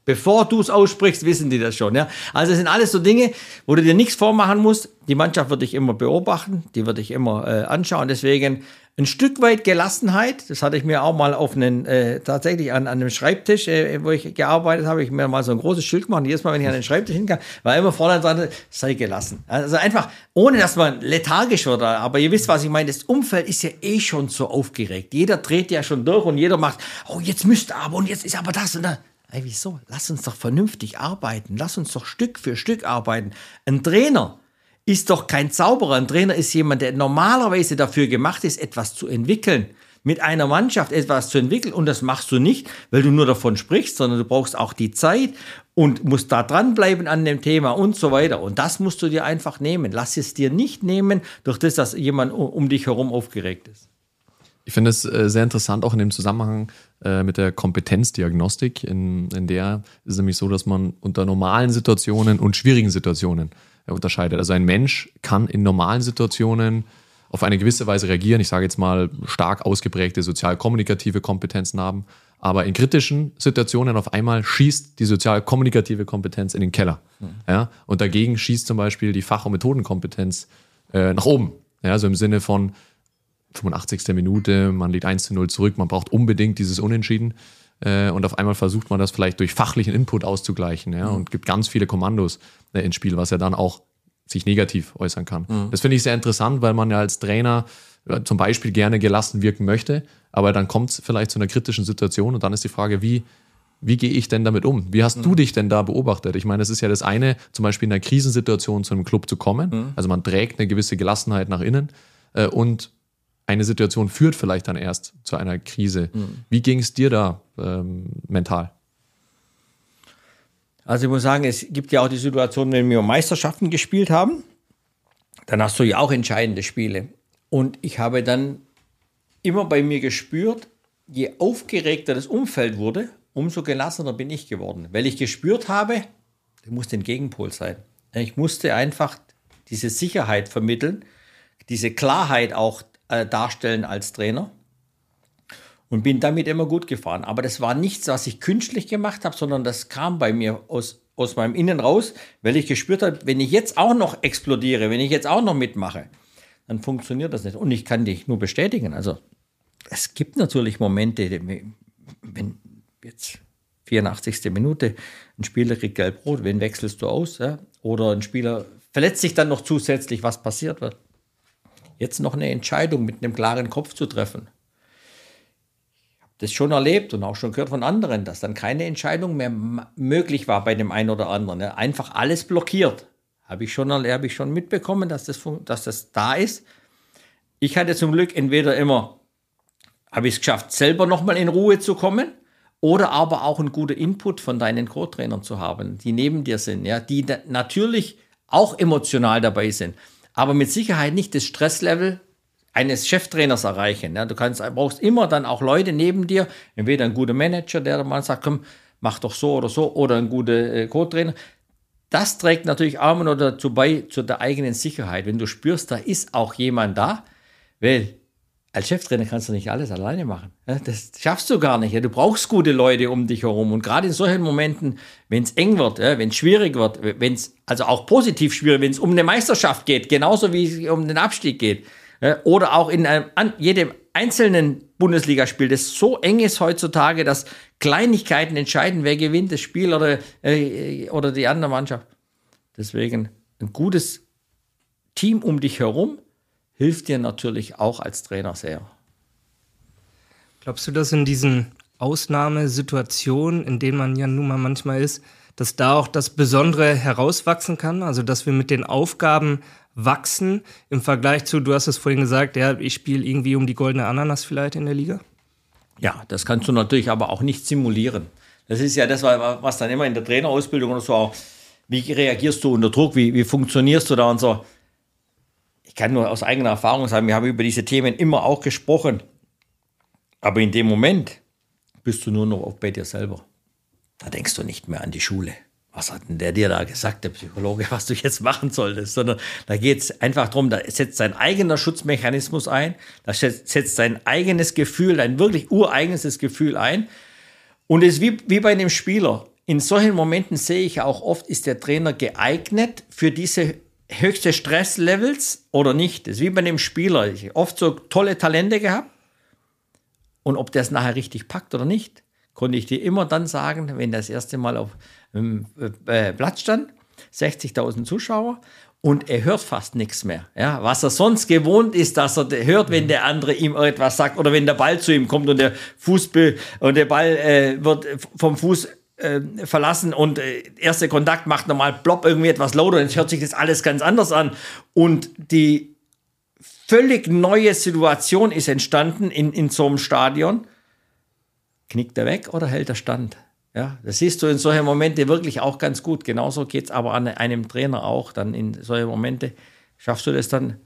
Bevor du es aussprichst, wissen die das schon. Ja? Also es sind alles so Dinge, wo du dir nichts vormachen musst. Die Mannschaft wird dich immer beobachten, die wird dich immer äh, anschauen. Deswegen ein Stück weit Gelassenheit, das hatte ich mir auch mal auf einen, äh, tatsächlich an, an einem Schreibtisch, äh, wo ich gearbeitet habe, ich mir mal so ein großes Schild gemacht. Jedes Mal, wenn ich an den Schreibtisch hinkam, war immer vorne dran, sei gelassen. Also einfach, ohne dass man lethargisch wird. Aber ihr wisst, was ich meine. Das Umfeld ist ja eh schon so aufgeregt. Jeder dreht ja schon durch und jeder macht, oh, jetzt müsste aber und jetzt ist aber das und das. Ey, wieso? Lass uns doch vernünftig arbeiten. Lass uns doch Stück für Stück arbeiten. Ein Trainer, ist doch kein Zauberer. Ein Trainer ist jemand, der normalerweise dafür gemacht ist, etwas zu entwickeln. Mit einer Mannschaft etwas zu entwickeln. Und das machst du nicht, weil du nur davon sprichst, sondern du brauchst auch die Zeit und musst da dranbleiben an dem Thema und so weiter. Und das musst du dir einfach nehmen. Lass es dir nicht nehmen durch das, dass jemand um dich herum aufgeregt ist.
Ich finde es äh, sehr interessant, auch in dem Zusammenhang äh, mit der Kompetenzdiagnostik. In, in der ist es nämlich so, dass man unter normalen Situationen und schwierigen Situationen unterscheidet. Also ein Mensch kann in normalen Situationen auf eine gewisse Weise reagieren. Ich sage jetzt mal stark ausgeprägte sozial-kommunikative Kompetenzen haben. Aber in kritischen Situationen auf einmal schießt die sozial-kommunikative Kompetenz in den Keller. Mhm. Ja? Und dagegen schießt zum Beispiel die Fach- und Methodenkompetenz äh, nach oben. Ja? Also im Sinne von, 85. Minute, man liegt 1 zu 0 zurück, man braucht unbedingt dieses Unentschieden. Äh, und auf einmal versucht man das vielleicht durch fachlichen Input auszugleichen ja, mhm. und gibt ganz viele Kommandos äh, ins Spiel, was ja dann auch sich negativ äußern kann. Mhm. Das finde ich sehr interessant, weil man ja als Trainer äh, zum Beispiel gerne gelassen wirken möchte, aber dann kommt es vielleicht zu einer kritischen Situation und dann ist die Frage, wie, wie gehe ich denn damit um? Wie hast mhm. du dich denn da beobachtet? Ich meine, es ist ja das eine, zum Beispiel in einer Krisensituation zu einem Club zu kommen. Mhm. Also man trägt eine gewisse Gelassenheit nach innen äh, und eine Situation führt vielleicht dann erst zu einer Krise. Mhm. Wie ging es dir da ähm, mental?
Also ich muss sagen, es gibt ja auch die Situation, wenn wir Meisterschaften gespielt haben, dann hast du ja auch entscheidende Spiele. Und ich habe dann immer bei mir gespürt, je aufgeregter das Umfeld wurde, umso gelassener bin ich geworden. Weil ich gespürt habe, du musst den Gegenpol sein. Ich musste einfach diese Sicherheit vermitteln, diese Klarheit auch äh, darstellen als Trainer und bin damit immer gut gefahren. Aber das war nichts, was ich künstlich gemacht habe, sondern das kam bei mir aus, aus meinem Innen raus, weil ich gespürt habe, wenn ich jetzt auch noch explodiere, wenn ich jetzt auch noch mitmache, dann funktioniert das nicht. Und ich kann dich nur bestätigen. Also es gibt natürlich Momente, wenn jetzt 84. Minute, ein Spieler kriegt gelb-rot, wen wechselst du aus? Ja? Oder ein Spieler verletzt sich dann noch zusätzlich, was passiert wird. Jetzt noch eine Entscheidung mit einem klaren Kopf zu treffen. Ich habe das schon erlebt und auch schon gehört von anderen, dass dann keine Entscheidung mehr möglich war bei dem einen oder anderen. Ja? Einfach alles blockiert. Habe ich, schon, hab ich schon mitbekommen, dass das, dass das da ist. Ich hatte zum Glück entweder immer, habe ich es geschafft, selber nochmal in Ruhe zu kommen oder aber auch einen guten Input von deinen Co-Trainern zu haben, die neben dir sind, ja, die natürlich auch emotional dabei sind, aber mit Sicherheit nicht das Stresslevel eines Cheftrainers erreichen. Ja. Du kannst, brauchst immer dann auch Leute neben dir, entweder ein guter Manager, der mal sagt, komm, mach doch so oder so, oder ein guter äh, Co-Trainer. Das trägt natürlich auch noch dazu bei, zu der eigenen Sicherheit. Wenn du spürst, da ist auch jemand da, weil als Cheftrainer kannst du nicht alles alleine machen. Das schaffst du gar nicht. Du brauchst gute Leute um dich herum. Und gerade in solchen Momenten, wenn es eng wird, wenn es schwierig wird, wenn es also auch positiv schwierig, wenn es um eine Meisterschaft geht, genauso wie es um den Abstieg geht, oder auch in einem, jedem einzelnen Bundesligaspiel, das so eng ist heutzutage, dass Kleinigkeiten entscheiden, wer gewinnt, das Spiel oder, äh, oder die andere Mannschaft. Deswegen ein gutes Team um dich herum hilft dir natürlich auch als Trainer sehr.
Glaubst du, dass in diesen Ausnahmesituationen, in denen man ja nun mal manchmal ist, dass da auch das Besondere herauswachsen kann? Also, dass wir mit den Aufgaben wachsen im Vergleich zu, du hast es vorhin gesagt, ja, ich spiele irgendwie um die goldene Ananas vielleicht in der Liga?
Ja, das kannst du natürlich aber auch nicht simulieren. Das ist ja das, was dann immer in der Trainerausbildung oder so auch, wie reagierst du unter Druck, wie, wie funktionierst du da und so ich kann nur aus eigener Erfahrung sagen, wir haben über diese Themen immer auch gesprochen. Aber in dem Moment bist du nur noch bei dir selber. Da denkst du nicht mehr an die Schule. Was hat denn der dir da gesagt, der Psychologe, was du jetzt machen solltest? Sondern da geht es einfach darum, da setzt sein eigener Schutzmechanismus ein, da setzt sein eigenes Gefühl, ein wirklich ureigenes Gefühl ein. Und es ist wie, wie bei einem Spieler. In solchen Momenten sehe ich auch oft, ist der Trainer geeignet für diese höchste Stresslevels oder nicht. Das ist wie bei dem Spieler. Ich oft so tolle Talente gehabt. Und ob der es nachher richtig packt oder nicht, konnte ich dir immer dann sagen, wenn das erste Mal auf dem äh, Platz stand, 60.000 Zuschauer und er hört fast nichts mehr. Ja, was er sonst gewohnt ist, dass er hört, wenn der andere ihm etwas sagt oder wenn der Ball zu ihm kommt und der Fußball und der Ball äh, wird vom Fuß äh, verlassen und äh, erster Kontakt macht nochmal plopp irgendwie etwas lauter und jetzt hört sich das alles ganz anders an. Und die völlig neue Situation ist entstanden in, in so einem Stadion. Knickt er weg oder hält er stand? Ja, das siehst du in solchen Momente wirklich auch ganz gut. Genauso geht es aber an einem Trainer auch. Dann in solchen Momente schaffst du das dann,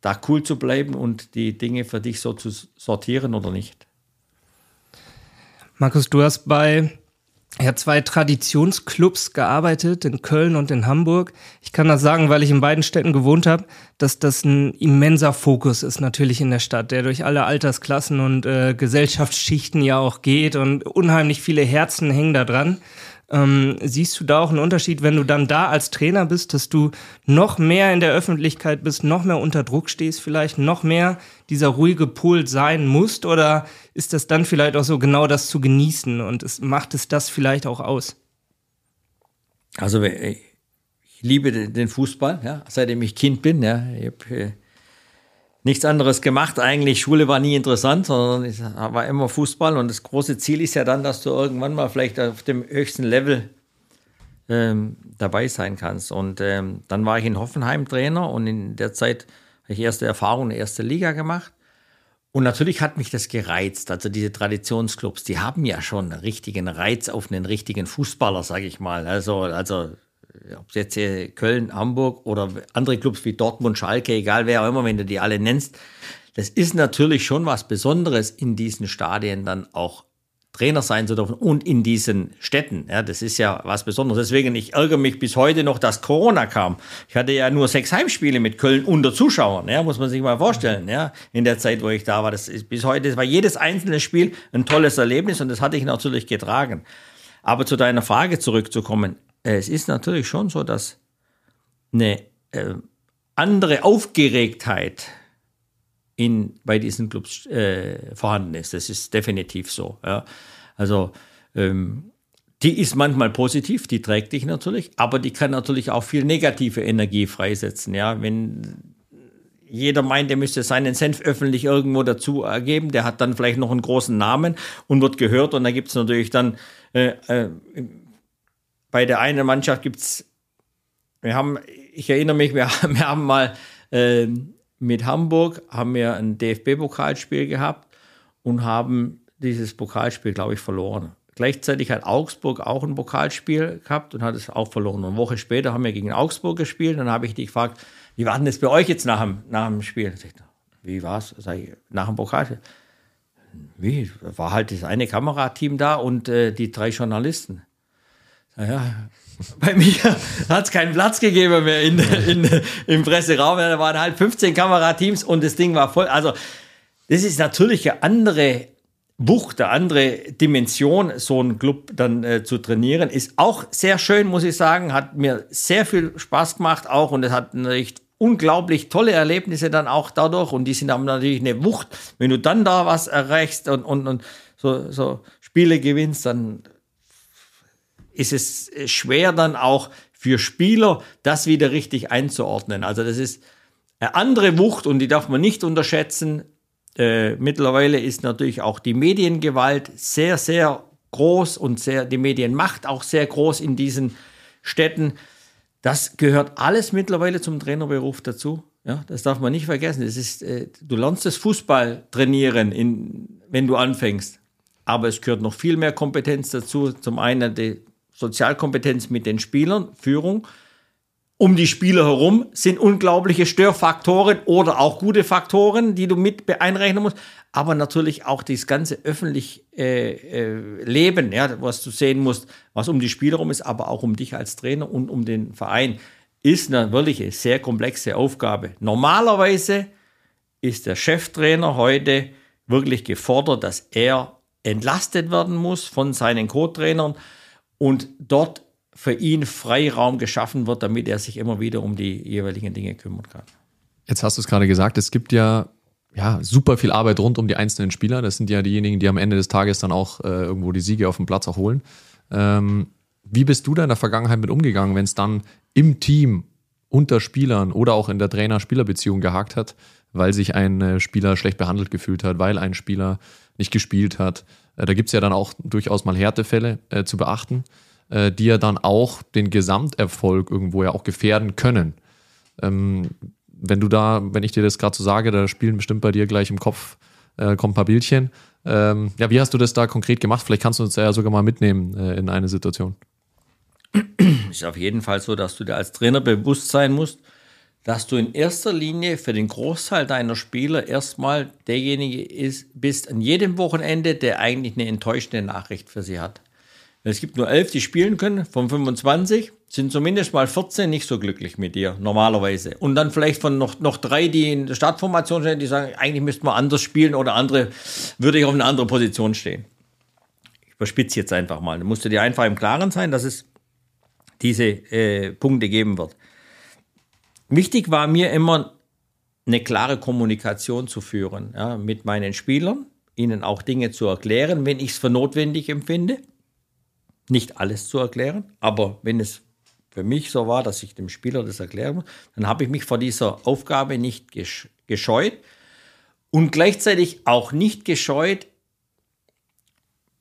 da cool zu bleiben und die Dinge für dich so zu sortieren oder nicht.
Markus, du hast bei er hat zwei Traditionsclubs gearbeitet, in Köln und in Hamburg. Ich kann das sagen, weil ich in beiden Städten gewohnt habe, dass das ein immenser Fokus ist natürlich in der Stadt, der durch alle Altersklassen und äh, Gesellschaftsschichten ja auch geht und unheimlich viele Herzen hängen da dran. Ähm, siehst du da auch einen Unterschied, wenn du dann da als Trainer bist, dass du noch mehr in der Öffentlichkeit bist, noch mehr unter Druck stehst, vielleicht noch mehr dieser ruhige Pol sein musst? Oder ist das dann vielleicht auch so genau das zu genießen und es, macht es das vielleicht auch aus?
Also ich liebe den Fußball, ja, seitdem ich Kind bin. Ja. Ich habe äh, nichts anderes gemacht. Eigentlich Schule war nie interessant, sondern es war immer Fußball. Und das große Ziel ist ja dann, dass du irgendwann mal vielleicht auf dem höchsten Level ähm, dabei sein kannst. Und ähm, dann war ich in Hoffenheim Trainer und in der Zeit habe ich erste Erfahrung in der ersten Liga gemacht. Und natürlich hat mich das gereizt. Also diese Traditionsclubs, die haben ja schon einen richtigen Reiz auf einen richtigen Fußballer, sage ich mal. Also, also ob es jetzt Köln, Hamburg oder andere Clubs wie Dortmund, Schalke, egal wer auch immer, wenn du die alle nennst, das ist natürlich schon was Besonderes in diesen Stadien dann auch Trainer sein zu dürfen und in diesen Städten. Ja, das ist ja was Besonderes. Deswegen, ich ärgere mich bis heute noch, dass Corona kam. Ich hatte ja nur sechs Heimspiele mit Köln unter Zuschauern, ja, muss man sich mal vorstellen, ja, in der Zeit, wo ich da war. Das ist bis heute, das war jedes einzelne Spiel ein tolles Erlebnis und das hatte ich natürlich getragen. Aber zu deiner Frage zurückzukommen, es ist natürlich schon so, dass eine äh, andere Aufgeregtheit in, bei diesen Clubs äh, vorhanden ist. Das ist definitiv so. Ja. Also ähm, die ist manchmal positiv, die trägt dich natürlich, aber die kann natürlich auch viel negative Energie freisetzen. Ja, wenn jeder meint, er müsste seinen Senf öffentlich irgendwo dazu ergeben, der hat dann vielleicht noch einen großen Namen und wird gehört und da gibt es natürlich dann äh, äh, bei der einen Mannschaft gibt es, wir haben, ich erinnere mich, wir, wir haben mal äh, mit Hamburg haben wir ein DFB-Pokalspiel gehabt und haben dieses Pokalspiel, glaube ich, verloren. Gleichzeitig hat Augsburg auch ein Pokalspiel gehabt und hat es auch verloren. Eine Woche später haben wir gegen Augsburg gespielt. Dann habe ich dich gefragt, wie war denn das bei euch jetzt nach dem, nach dem Spiel? Ich, wie war es? Nach dem Pokalspiel? Wie? War halt das eine Kamerateam da und äh, die drei Journalisten. Naja, bei mir hat es keinen Platz gegeben mehr in, in, im Presseraum. Da waren halt 15 Kamerateams und das Ding war voll. Also, das ist natürlich eine andere Wucht, eine andere Dimension, so einen Club dann äh, zu trainieren. Ist auch sehr schön, muss ich sagen. Hat mir sehr viel Spaß gemacht auch und es hat natürlich unglaublich tolle Erlebnisse dann auch dadurch und die sind haben natürlich eine Wucht. Wenn du dann da was erreichst und, und, und so, so Spiele gewinnst, dann ist es schwer dann auch für Spieler, das wieder richtig einzuordnen. Also das ist eine andere Wucht und die darf man nicht unterschätzen. Äh, mittlerweile ist natürlich auch die Mediengewalt sehr, sehr groß und sehr, die Medienmacht auch sehr groß in diesen Städten. Das gehört alles mittlerweile zum Trainerberuf dazu. Ja, das darf man nicht vergessen. Das ist, äh, du lernst das Fußball trainieren, in, wenn du anfängst. Aber es gehört noch viel mehr Kompetenz dazu. Zum einen die Sozialkompetenz mit den Spielern, Führung. Um die Spieler herum sind unglaubliche Störfaktoren oder auch gute Faktoren, die du mit einrechnen musst. Aber natürlich auch das ganze öffentliche äh, äh, Leben, ja, was du sehen musst, was um die Spieler herum ist, aber auch um dich als Trainer und um den Verein, ist eine wirklich sehr komplexe Aufgabe. Normalerweise ist der Cheftrainer heute wirklich gefordert, dass er entlastet werden muss von seinen Co-Trainern und dort für ihn Freiraum geschaffen wird, damit er sich immer wieder um die jeweiligen Dinge kümmern kann.
Jetzt hast du es gerade gesagt, es gibt ja, ja super viel Arbeit rund um die einzelnen Spieler. Das sind ja diejenigen, die am Ende des Tages dann auch äh, irgendwo die Siege auf dem Platz auch holen. Ähm, wie bist du da in der Vergangenheit mit umgegangen, wenn es dann im Team unter Spielern oder auch in der Trainer-Spieler-Beziehung gehakt hat, weil sich ein äh, Spieler schlecht behandelt gefühlt hat, weil ein Spieler nicht gespielt hat? Äh, da gibt es ja dann auch durchaus mal Härtefälle äh, zu beachten, äh, die ja dann auch den Gesamterfolg irgendwo ja auch gefährden können. Ähm, wenn du da, wenn ich dir das gerade so sage, da spielen bestimmt bei dir gleich im Kopf, äh, kommen ein paar Bildchen. Ähm, ja, wie hast du das da konkret gemacht? Vielleicht kannst du uns ja sogar mal mitnehmen äh, in eine Situation.
Ist auf jeden Fall so, dass du dir als Trainer bewusst sein musst, dass du in erster Linie für den Großteil deiner Spieler erstmal derjenige ist, bist an jedem Wochenende, der eigentlich eine enttäuschende Nachricht für sie hat. Es gibt nur elf, die spielen können, von 25 sind zumindest mal 14 nicht so glücklich mit dir, normalerweise. Und dann vielleicht von noch, noch drei, die in der Startformation stehen, die sagen, eigentlich müssten wir anders spielen oder andere, würde ich auf eine andere Position stehen. Ich überspitze jetzt einfach mal. Da musst du dir einfach im Klaren sein, dass es diese äh, Punkte geben wird. Wichtig war mir immer, eine klare Kommunikation zu führen ja, mit meinen Spielern, ihnen auch Dinge zu erklären, wenn ich es für notwendig empfinde. Nicht alles zu erklären, aber wenn es für mich so war, dass ich dem Spieler das erklären muss, dann habe ich mich vor dieser Aufgabe nicht gescheut und gleichzeitig auch nicht gescheut,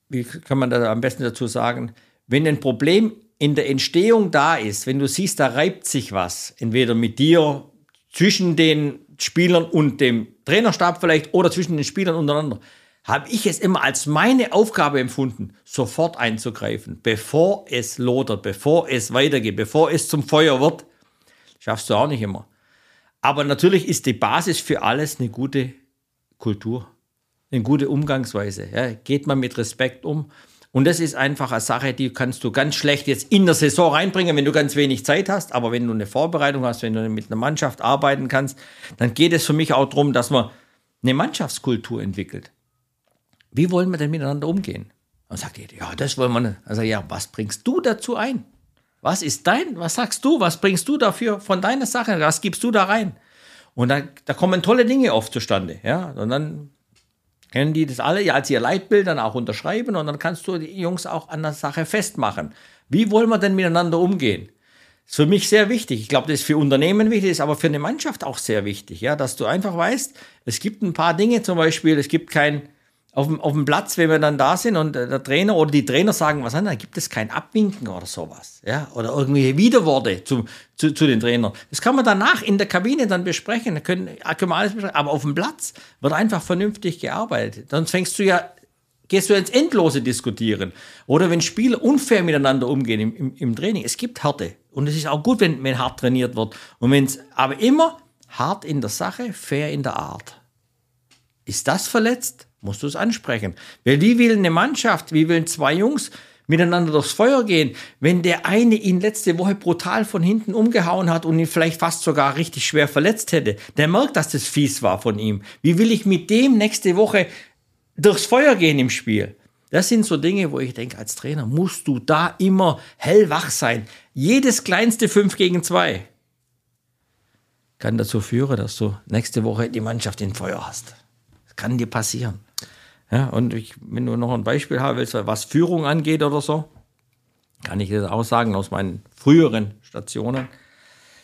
wie kann man da am besten dazu sagen, wenn ein Problem in der Entstehung da ist, wenn du siehst, da reibt sich was, entweder mit dir, zwischen den Spielern und dem Trainerstab vielleicht oder zwischen den Spielern untereinander, habe ich es immer als meine Aufgabe empfunden, sofort einzugreifen, bevor es lodert, bevor es weitergeht, bevor es zum Feuer wird. Schaffst du auch nicht immer. Aber natürlich ist die Basis für alles eine gute Kultur, eine gute Umgangsweise. Ja, geht man mit Respekt um. Und das ist einfach eine Sache, die kannst du ganz schlecht jetzt in der Saison reinbringen, wenn du ganz wenig Zeit hast. Aber wenn du eine Vorbereitung hast, wenn du mit einer Mannschaft arbeiten kannst, dann geht es für mich auch darum, dass man eine Mannschaftskultur entwickelt. Wie wollen wir denn miteinander umgehen? Dann sagt jeder, ja, das wollen wir nicht. Also ja, was bringst du dazu ein? Was ist dein, was sagst du, was bringst du dafür von deiner Sache, was gibst du da rein? Und da, da kommen tolle Dinge oft zustande, ja. Und dann können die das alle ja als ihr Leitbild dann auch unterschreiben und dann kannst du die Jungs auch an der Sache festmachen. Wie wollen wir denn miteinander umgehen? Ist für mich sehr wichtig. Ich glaube, das ist für Unternehmen wichtig, ist aber für eine Mannschaft auch sehr wichtig, ja, dass du einfach weißt, es gibt ein paar Dinge, zum Beispiel, es gibt kein, auf dem, auf dem Platz, wenn wir dann da sind und der Trainer oder die Trainer sagen was an, dann gibt es kein Abwinken oder sowas. Ja? Oder irgendwelche Widerworte zu, zu, zu den Trainern. Das kann man danach in der Kabine dann besprechen. Da können, können wir alles besprechen. Aber auf dem Platz wird einfach vernünftig gearbeitet. Sonst fängst du ja, gehst du ins Endlose diskutieren. Oder wenn Spieler unfair miteinander umgehen im, im, im Training. Es gibt Härte. Und es ist auch gut, wenn, wenn hart trainiert wird. Und wenn aber immer hart in der Sache, fair in der Art. Ist das verletzt? Musst du es ansprechen. Weil wie will eine Mannschaft, wie wollen zwei Jungs miteinander durchs Feuer gehen, wenn der eine ihn letzte Woche brutal von hinten umgehauen hat und ihn vielleicht fast sogar richtig schwer verletzt hätte. Der merkt, dass das fies war von ihm. Wie will ich mit dem nächste Woche durchs Feuer gehen im Spiel? Das sind so Dinge, wo ich denke, als Trainer musst du da immer hellwach sein. Jedes kleinste 5 gegen 2 kann dazu führen, dass du nächste Woche die Mannschaft in Feuer hast. Das kann dir passieren. Ja, und ich, wenn du noch ein Beispiel haben willst, was Führung angeht oder so, kann ich das auch sagen aus meinen früheren Stationen.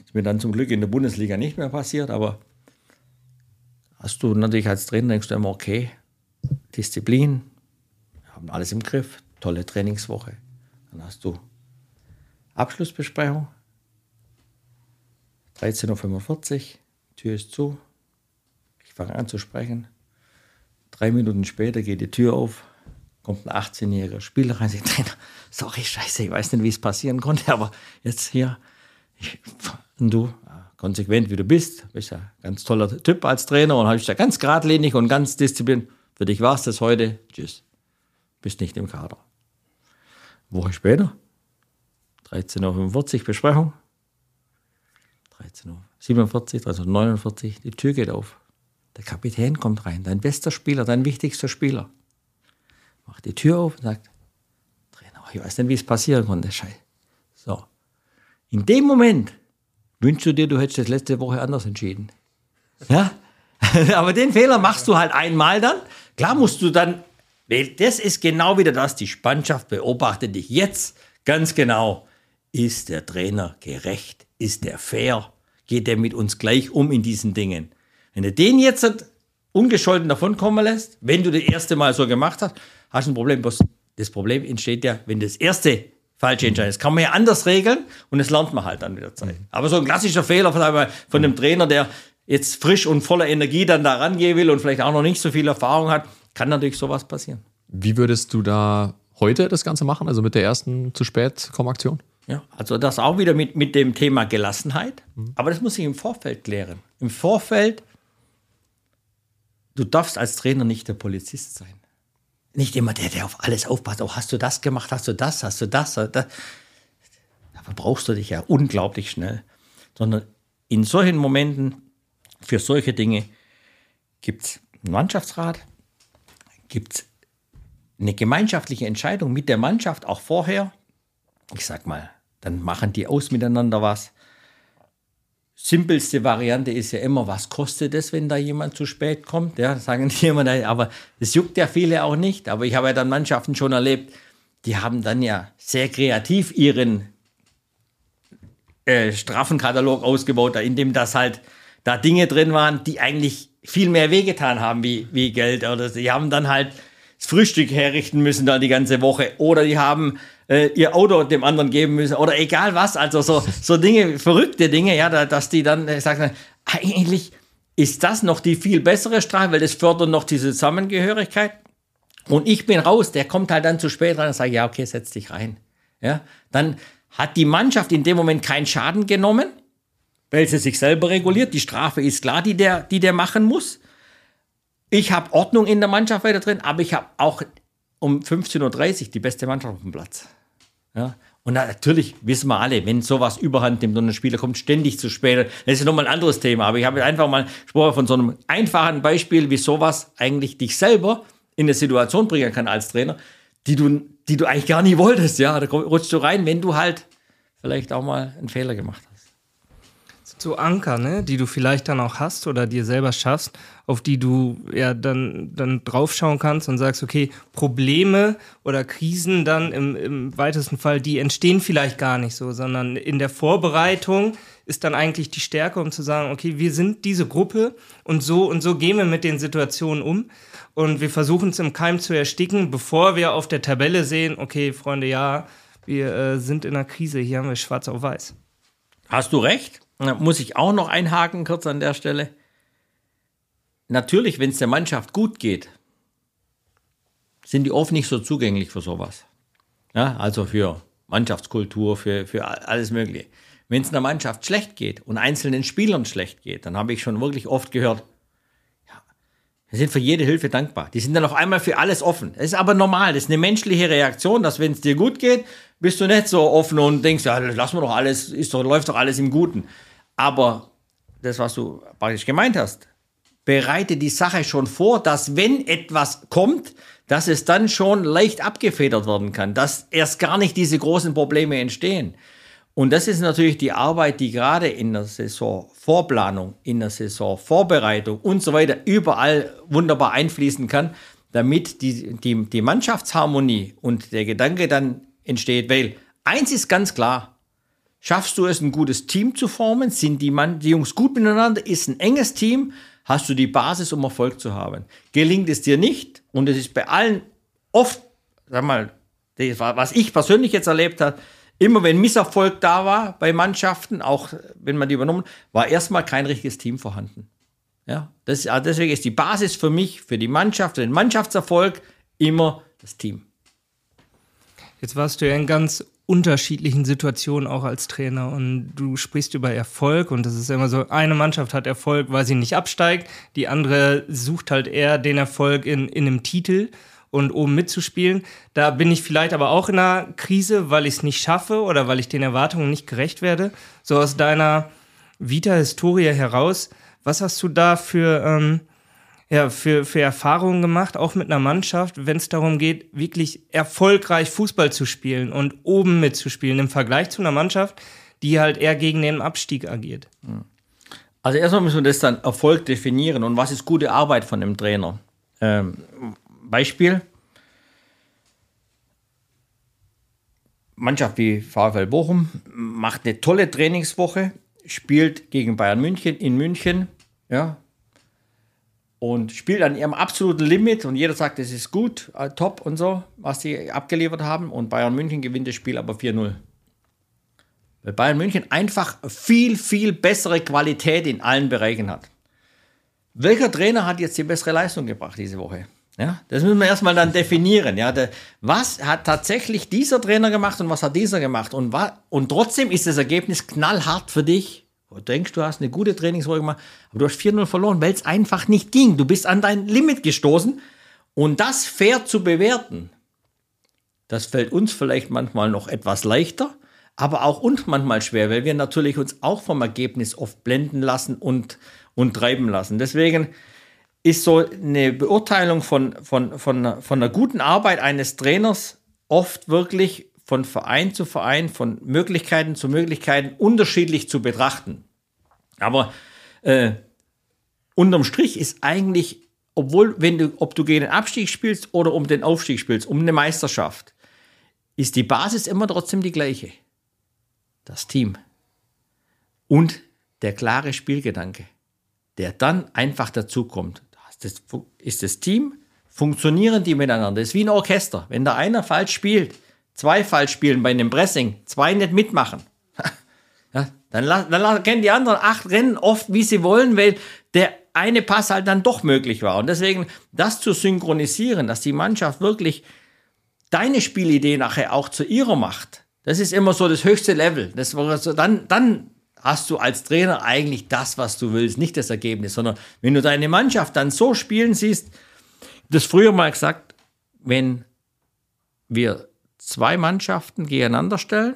Ist mir dann zum Glück in der Bundesliga nicht mehr passiert, aber hast du natürlich als Trainer denkst du immer, okay, Disziplin, wir haben alles im Griff, tolle Trainingswoche. Dann hast du Abschlussbesprechung, 13.45 Uhr, Tür ist zu, ich fange an zu sprechen, Drei Minuten später geht die Tür auf, kommt ein 18-jähriger Spieler rein, sagt, Trainer, sorry, scheiße, ich weiß nicht, wie es passieren konnte, aber jetzt hier, ich, und du, konsequent wie du bist, bist ja ein ganz toller Typ als Trainer und habe ich da ganz geradlinig und ganz diszipliniert. Für dich war es das heute, tschüss, bist nicht im Kader. Woche später, 13.45 Uhr Besprechung, 13.47 Uhr, 13.49 Uhr, die Tür geht auf. Der Kapitän kommt rein, dein bester Spieler, dein wichtigster Spieler. Macht die Tür auf und sagt, Trainer, ich weiß nicht, wie es passieren konnte. Scheiße. So. In dem Moment wünschst du dir, du hättest das letzte Woche anders entschieden. Ja? Aber den Fehler machst du halt einmal dann. Klar musst du dann, das ist genau wieder das, die Mannschaft beobachtet dich jetzt ganz genau. Ist der Trainer gerecht? Ist der fair? Geht er mit uns gleich um in diesen Dingen? Wenn du den jetzt ungescholten davonkommen lässt, wenn du das erste Mal so gemacht hast, hast du ein Problem. Das Problem entsteht ja, wenn das erste falsche Entscheidung ist. Das kann man ja anders regeln und das lernt man halt dann mit der Zeit. Aber so ein klassischer Fehler von, von einem Trainer, der jetzt frisch und voller Energie dann da rangehen will und vielleicht auch noch nicht so viel Erfahrung hat, kann natürlich sowas passieren.
Wie würdest du da heute das Ganze machen, also mit der ersten zu spät kommen Aktion?
Ja, also das auch wieder mit, mit dem Thema Gelassenheit. Mhm. Aber das muss ich im Vorfeld klären. Im Vorfeld du darfst als Trainer nicht der Polizist sein. Nicht immer der, der auf alles aufpasst. Oh, hast du das gemacht? Hast du das? Hast du das? das? Da brauchst du dich ja unglaublich schnell. Sondern in solchen Momenten, für solche Dinge, gibt es einen Mannschaftsrat, gibt es eine gemeinschaftliche Entscheidung mit der Mannschaft auch vorher. Ich sag mal, dann machen die aus miteinander was. Simpelste Variante ist ja immer, was kostet es, wenn da jemand zu spät kommt? Ja, sagen die immer, aber das juckt ja viele auch nicht. Aber ich habe ja dann Mannschaften schon erlebt, die haben dann ja sehr kreativ ihren äh, Strafenkatalog ausgebaut, in dem das halt da Dinge drin waren, die eigentlich viel mehr wehgetan haben wie, wie Geld. Oder sie haben dann halt das Frühstück herrichten müssen da die ganze Woche. Oder die haben äh, ihr Auto dem anderen geben müssen. Oder egal was. Also so, so Dinge, verrückte Dinge, ja, da, dass die dann äh, sagen, eigentlich ist das noch die viel bessere Strafe, weil das fördert noch diese Zusammengehörigkeit. Und ich bin raus, der kommt halt dann zu spät rein und sagt, ja, okay, setz dich rein. Ja, dann hat die Mannschaft in dem Moment keinen Schaden genommen, weil sie sich selber reguliert. Die Strafe ist klar, die der, die der machen muss. Ich habe Ordnung in der Mannschaft weiter drin, aber ich habe auch um 15.30 Uhr die beste Mannschaft auf dem Platz. Ja? Und natürlich wissen wir alle, wenn sowas überhand nimmt und ein Spieler kommt ständig zu spät, das ist nochmal ein anderes Thema. Aber ich habe einfach mal gesprochen von so einem einfachen Beispiel, wie sowas eigentlich dich selber in eine Situation bringen kann als Trainer, die du, die du eigentlich gar nie wolltest. Ja, da rutschst du rein, wenn du halt vielleicht auch mal einen Fehler gemacht hast
so Anker, ne, die du vielleicht dann auch hast oder dir selber schaffst, auf die du ja dann, dann draufschauen kannst und sagst, okay, Probleme oder Krisen dann im, im weitesten Fall, die entstehen vielleicht gar nicht so, sondern in der Vorbereitung ist dann eigentlich die Stärke, um zu sagen, okay, wir sind diese Gruppe und so und so gehen wir mit den Situationen um und wir versuchen es im Keim zu ersticken, bevor wir auf der Tabelle sehen, okay, Freunde, ja, wir äh, sind in einer Krise, hier haben wir schwarz auf weiß.
Hast du recht? Da muss ich auch noch einhaken, kurz an der Stelle. Natürlich, wenn es der Mannschaft gut geht, sind die oft nicht so zugänglich für sowas. Ja, also für Mannschaftskultur, für, für alles Mögliche. Wenn es einer Mannschaft schlecht geht und einzelnen Spielern schlecht geht, dann habe ich schon wirklich oft gehört, ja, wir sind für jede Hilfe dankbar. Die sind dann auf einmal für alles offen. Das ist aber normal, das ist eine menschliche Reaktion, dass wenn es dir gut geht, bist du nicht so offen und denkst, ja, lassen wir doch alles, ist doch, läuft doch alles im Guten. Aber das, was du praktisch gemeint hast, bereite die Sache schon vor, dass wenn etwas kommt, dass es dann schon leicht abgefedert werden kann, dass erst gar nicht diese großen Probleme entstehen. Und das ist natürlich die Arbeit, die gerade in der Saisonvorplanung, in der Saisonvorbereitung und so weiter überall wunderbar einfließen kann, damit die, die, die Mannschaftsharmonie und der Gedanke dann entsteht. Weil eins ist ganz klar, Schaffst du es, ein gutes Team zu formen? Sind die, Mann, die Jungs gut miteinander? Ist ein enges Team? Hast du die Basis, um Erfolg zu haben? Gelingt es dir nicht? Und es ist bei allen oft, sag mal, was ich persönlich jetzt erlebt habe, immer wenn Misserfolg da war bei Mannschaften, auch wenn man die übernommen, war erstmal kein richtiges Team vorhanden. Ja, das, deswegen ist die Basis für mich, für die Mannschaft, für den Mannschaftserfolg immer das Team.
Jetzt warst du ja in ganz unterschiedlichen Situationen auch als Trainer und du sprichst über Erfolg und das ist immer so, eine Mannschaft hat Erfolg, weil sie nicht absteigt, die andere sucht halt eher den Erfolg in, in einem Titel und oben mitzuspielen. Da bin ich vielleicht aber auch in einer Krise, weil ich es nicht schaffe oder weil ich den Erwartungen nicht gerecht werde. So aus deiner Vita-Historie heraus, was hast du da für ähm, ja, für, für Erfahrungen gemacht, auch mit einer Mannschaft, wenn es darum geht, wirklich erfolgreich Fußball zu spielen und oben mitzuspielen, im Vergleich zu einer Mannschaft, die halt eher gegen den Abstieg agiert.
Also erstmal müssen wir das dann Erfolg definieren und was ist gute Arbeit von dem Trainer. Ähm, Beispiel. Mannschaft wie VfL Bochum macht eine tolle Trainingswoche, spielt gegen Bayern München in München, ja, und spielt an ihrem absoluten Limit und jeder sagt, es ist gut, äh, top und so, was sie abgeliefert haben. Und Bayern München gewinnt das Spiel aber 4-0. Weil Bayern München einfach viel, viel bessere Qualität in allen Bereichen hat. Welcher Trainer hat jetzt die bessere Leistung gebracht diese Woche? Ja, das müssen wir erstmal dann definieren. Ja, der, was hat tatsächlich dieser Trainer gemacht und was hat dieser gemacht? Und, und trotzdem ist das Ergebnis knallhart für dich Du denkst, du hast eine gute Trainingswoche gemacht, aber du hast 4-0 verloren, weil es einfach nicht ging. Du bist an dein Limit gestoßen. Und das fair zu bewerten, das fällt uns vielleicht manchmal noch etwas leichter, aber auch uns manchmal schwer, weil wir natürlich uns auch vom Ergebnis oft blenden lassen und, und treiben lassen. Deswegen ist so eine Beurteilung von, von, von, von einer guten Arbeit eines Trainers oft wirklich von Verein zu Verein, von Möglichkeiten zu Möglichkeiten unterschiedlich zu betrachten. Aber äh, unterm Strich ist eigentlich, obwohl, wenn du, ob du gegen den Abstieg spielst oder um den Aufstieg spielst, um eine Meisterschaft, ist die Basis immer trotzdem die gleiche. Das Team. Und der klare Spielgedanke, der dann einfach dazukommt. Das ist das Team, funktionieren die miteinander. Das ist wie ein Orchester. Wenn da einer falsch spielt, zwei falsch spielen bei einem Pressing, zwei nicht mitmachen, ja, dann, dann kennen die anderen acht Rennen oft, wie sie wollen, weil der eine Pass halt dann doch möglich war. Und deswegen das zu synchronisieren, dass die Mannschaft wirklich deine Spielidee nachher auch zu ihrer macht, das ist immer so das höchste Level. Das dann, dann hast du als Trainer eigentlich das, was du willst, nicht das Ergebnis, sondern wenn du deine Mannschaft dann so spielen siehst, das früher mal gesagt, wenn wir zwei Mannschaften gegeneinander stellen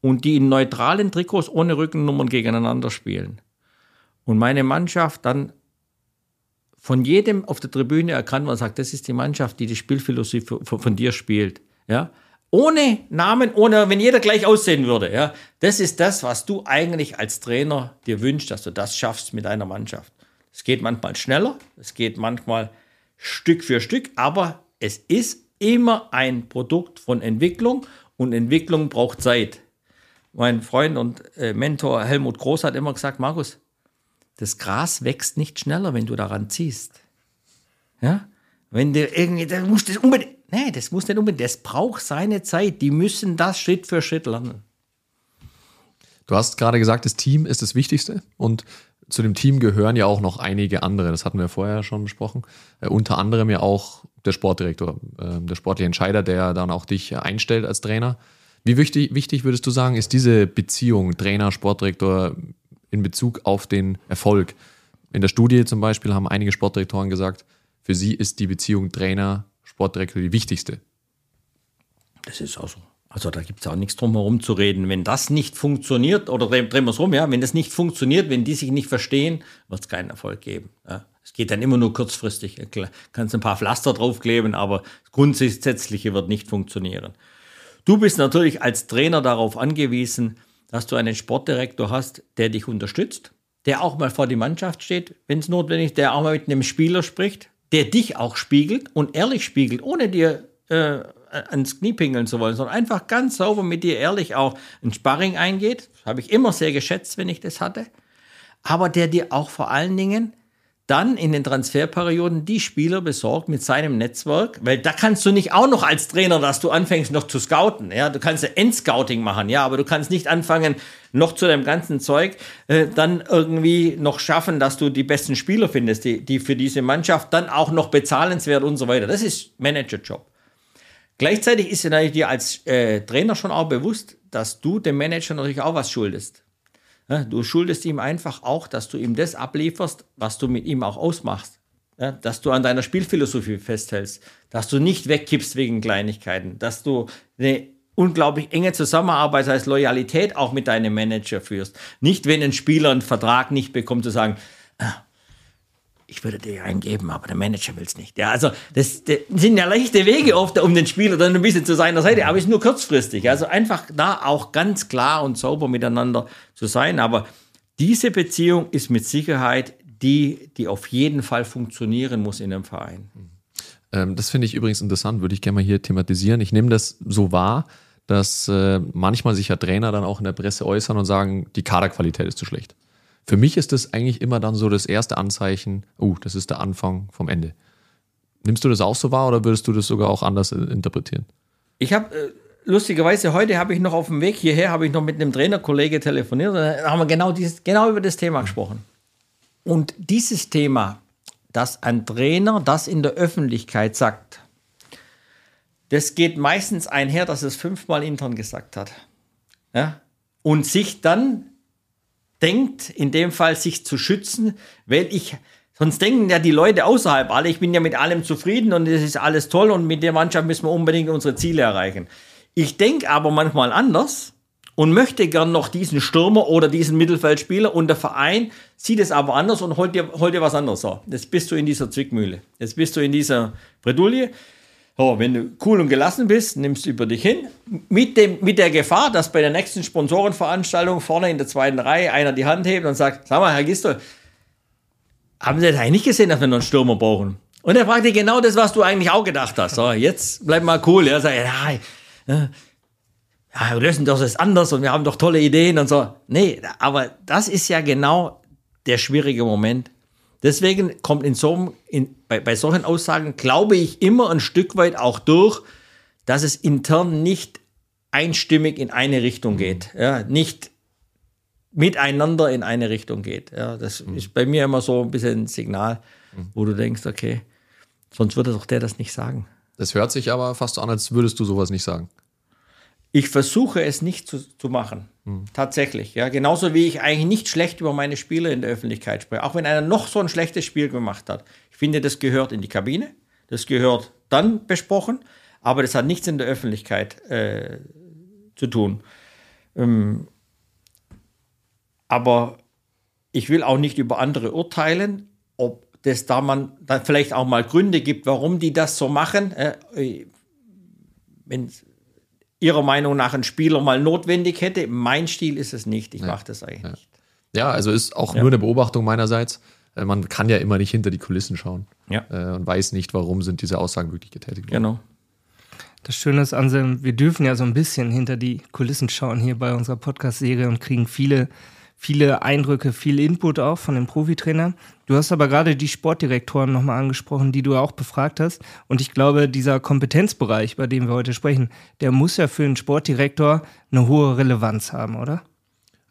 und die in neutralen Trikots ohne Rückennummern gegeneinander spielen und meine Mannschaft dann von jedem auf der Tribüne erkannt wird und sagt, das ist die Mannschaft, die die Spielphilosophie von, dir spielt, ja, ohne Namen, ohne, wenn jeder gleich aussehen würde. Ja. Das ist das, was du eigentlich als Trainer dir wünschst, dass du das schaffst mit deiner Mannschaft. Es geht manchmal schneller, es geht manchmal Stück für Stück, aber es ist immer ein Produkt von Entwicklung und Entwicklung braucht Zeit. Mein Freund und äh, Mentor Helmut Groß hat immer gesagt, Markus, das Gras wächst nicht schneller, wenn du daran ziehst. Ja? Wenn du irgendwie, dann musst du unbedingt, Nee, das muss nicht unbedingt. Das braucht seine Zeit. Die müssen das Schritt für Schritt lernen.
Du hast gerade gesagt, das Team ist das Wichtigste und zu dem Team gehören ja auch noch einige andere. Das hatten wir vorher schon besprochen. Äh, unter anderem ja auch der Sportdirektor, äh, der sportliche Entscheider, der dann auch dich einstellt als Trainer. Wie wichtig, wichtig würdest du sagen, ist diese Beziehung Trainer, Sportdirektor in Bezug auf den Erfolg? In der Studie zum Beispiel haben einige Sportdirektoren gesagt, für sie ist die Beziehung Trainer, Sportdirektor die wichtigste.
Das ist auch so. Also da gibt es auch nichts drum herum zu reden. Wenn das nicht funktioniert, oder drehen wir es rum, ja, wenn das nicht funktioniert, wenn die sich nicht verstehen, wird es keinen Erfolg geben. Ja. Es geht dann immer nur kurzfristig. Kannst ein paar Pflaster draufkleben, aber das Grundsätzliche wird nicht funktionieren. Du bist natürlich als Trainer darauf angewiesen, dass du einen Sportdirektor hast, der dich unterstützt, der auch mal vor die Mannschaft steht, wenn es notwendig ist, der auch mal mit einem Spieler spricht, der dich auch spiegelt und ehrlich spiegelt, ohne dir äh, ans Knie pingeln zu wollen, sondern einfach ganz sauber mit dir ehrlich auch ein Sparring eingeht. Das habe ich immer sehr geschätzt, wenn ich das hatte. Aber der dir auch vor allen Dingen dann in den Transferperioden die Spieler besorgt mit seinem Netzwerk, weil da kannst du nicht auch noch als Trainer, dass du anfängst noch zu scouten, ja, du kannst ja Endscouting machen, ja, aber du kannst nicht anfangen, noch zu dem ganzen Zeug, äh, dann irgendwie noch schaffen, dass du die besten Spieler findest, die, die für diese Mannschaft dann auch noch bezahlenswert und so weiter. Das ist Managerjob. Gleichzeitig ist dir dir als äh, Trainer schon auch bewusst, dass du dem Manager natürlich auch was schuldest. Du schuldest ihm einfach auch, dass du ihm das ablieferst, was du mit ihm auch ausmachst. Dass du an deiner Spielphilosophie festhältst, dass du nicht wegkippst wegen Kleinigkeiten, dass du eine unglaublich enge Zusammenarbeit, heißt Loyalität auch mit deinem Manager führst. Nicht, wenn ein Spieler einen Vertrag nicht bekommt, zu sagen, ich würde dir einen geben, aber der Manager will es nicht. Ja, also das, das, sind ja leichte Wege oft, um den Spieler dann ein bisschen zu seiner Seite, aber es ist nur kurzfristig. Also einfach da auch ganz klar und sauber miteinander zu sein. Aber diese Beziehung ist mit Sicherheit die, die auf jeden Fall funktionieren muss in einem Verein.
Ähm, das finde ich übrigens interessant, würde ich gerne mal hier thematisieren. Ich nehme das so wahr, dass äh, manchmal sich ja Trainer dann auch in der Presse äußern und sagen, die Kaderqualität ist zu schlecht. Für mich ist das eigentlich immer dann so das erste Anzeichen, oh, das ist der Anfang vom Ende. Nimmst du das auch so wahr oder würdest du das sogar auch anders interpretieren?
Ich habe äh, lustigerweise heute habe ich noch auf dem Weg hierher habe ich noch mit einem Trainerkollege telefoniert und da haben wir genau dieses genau über das Thema gesprochen. Und dieses Thema, dass ein Trainer das in der Öffentlichkeit sagt, das geht meistens einher, dass es fünfmal intern gesagt hat. Ja? Und sich dann denkt, in dem Fall sich zu schützen, weil ich, sonst denken ja die Leute außerhalb alle, ich bin ja mit allem zufrieden und es ist alles toll und mit der Mannschaft müssen wir unbedingt unsere Ziele erreichen. Ich denke aber manchmal anders und möchte gern noch diesen Stürmer oder diesen Mittelfeldspieler und der Verein sieht es aber anders und holt dir, holt dir was anderes. So, jetzt bist du in dieser Zwickmühle. Jetzt bist du in dieser Bredouille. So, wenn du cool und gelassen bist, nimmst du über dich hin. Mit, dem, mit der Gefahr, dass bei der nächsten Sponsorenveranstaltung vorne in der zweiten Reihe einer die Hand hebt und sagt, sag mal, Herr Gistol, haben Sie das eigentlich nicht gesehen, dass wir noch einen Stürmer brauchen? Und er fragt dir genau das, was du eigentlich auch gedacht hast. So, jetzt bleib mal cool. Er sagt, ja, ja, wir lösen doch das anders und wir haben doch tolle Ideen und so. Nee, aber das ist ja genau der schwierige Moment. Deswegen kommt in so in, bei, bei solchen Aussagen, glaube ich, immer ein Stück weit auch durch, dass es intern nicht einstimmig in eine Richtung geht. Ja, nicht miteinander in eine Richtung geht. Ja, das mhm. ist bei mir immer so ein bisschen ein Signal, mhm. wo du denkst, okay, sonst würde doch der das nicht sagen.
Das hört sich aber fast so an, als würdest du sowas nicht sagen.
Ich versuche es nicht zu, zu machen. Mhm. Tatsächlich. Ja. Genauso wie ich eigentlich nicht schlecht über meine Spieler in der Öffentlichkeit spreche. Auch wenn einer noch so ein schlechtes Spiel gemacht hat. Ich finde, das gehört in die Kabine. Das gehört dann besprochen. Aber das hat nichts in der Öffentlichkeit äh, zu tun. Ähm, aber ich will auch nicht über andere urteilen, ob das da man dann vielleicht auch mal Gründe gibt, warum die das so machen. Äh, wenn Ihrer Meinung nach ein Spieler mal notwendig hätte. Mein Stil ist es nicht. Ich ja. mache das eigentlich
ja.
nicht.
Ja, also ist auch ja. nur eine Beobachtung meinerseits. Äh, man kann ja immer nicht hinter die Kulissen schauen ja. Äh, und weiß nicht, warum sind diese Aussagen wirklich getätigt worden.
Genau. Das Schöne ist, Anselm, wir dürfen ja so ein bisschen hinter die Kulissen schauen hier bei unserer Podcast-Serie und kriegen viele viele Eindrücke, viel Input auch von den Profitrainern. Du hast aber gerade die Sportdirektoren nochmal angesprochen, die du auch befragt hast. Und ich glaube, dieser Kompetenzbereich, bei dem wir heute sprechen, der muss ja für einen Sportdirektor eine hohe Relevanz haben, oder?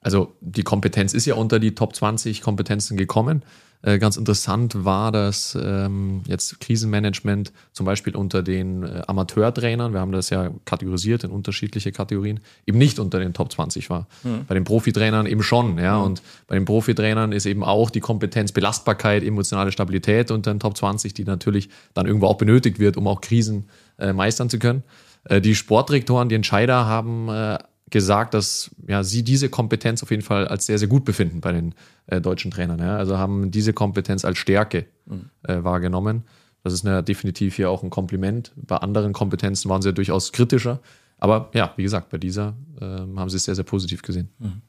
Also die Kompetenz ist ja unter die Top 20 Kompetenzen gekommen. Äh, ganz interessant war, dass ähm, jetzt Krisenmanagement zum Beispiel unter den äh, Amateurtrainern, wir haben das ja kategorisiert in unterschiedliche Kategorien, eben nicht unter den Top 20 war. Mhm. Bei den Profitrainern eben schon, ja. Mhm. Und bei den Profitrainern ist eben auch die Kompetenz, Belastbarkeit, emotionale Stabilität unter den Top 20, die natürlich dann irgendwo auch benötigt wird, um auch Krisen äh, meistern zu können. Äh, die Sportdirektoren, die Entscheider haben äh, gesagt, dass ja, sie diese Kompetenz auf jeden Fall als sehr, sehr gut befinden bei den äh, deutschen Trainern. Ja? Also haben diese Kompetenz als Stärke mhm. äh, wahrgenommen. Das ist eine, definitiv hier auch ein Kompliment. Bei anderen Kompetenzen waren sie ja durchaus kritischer. Aber ja, wie gesagt, bei dieser äh, haben sie es sehr, sehr positiv gesehen. Mhm.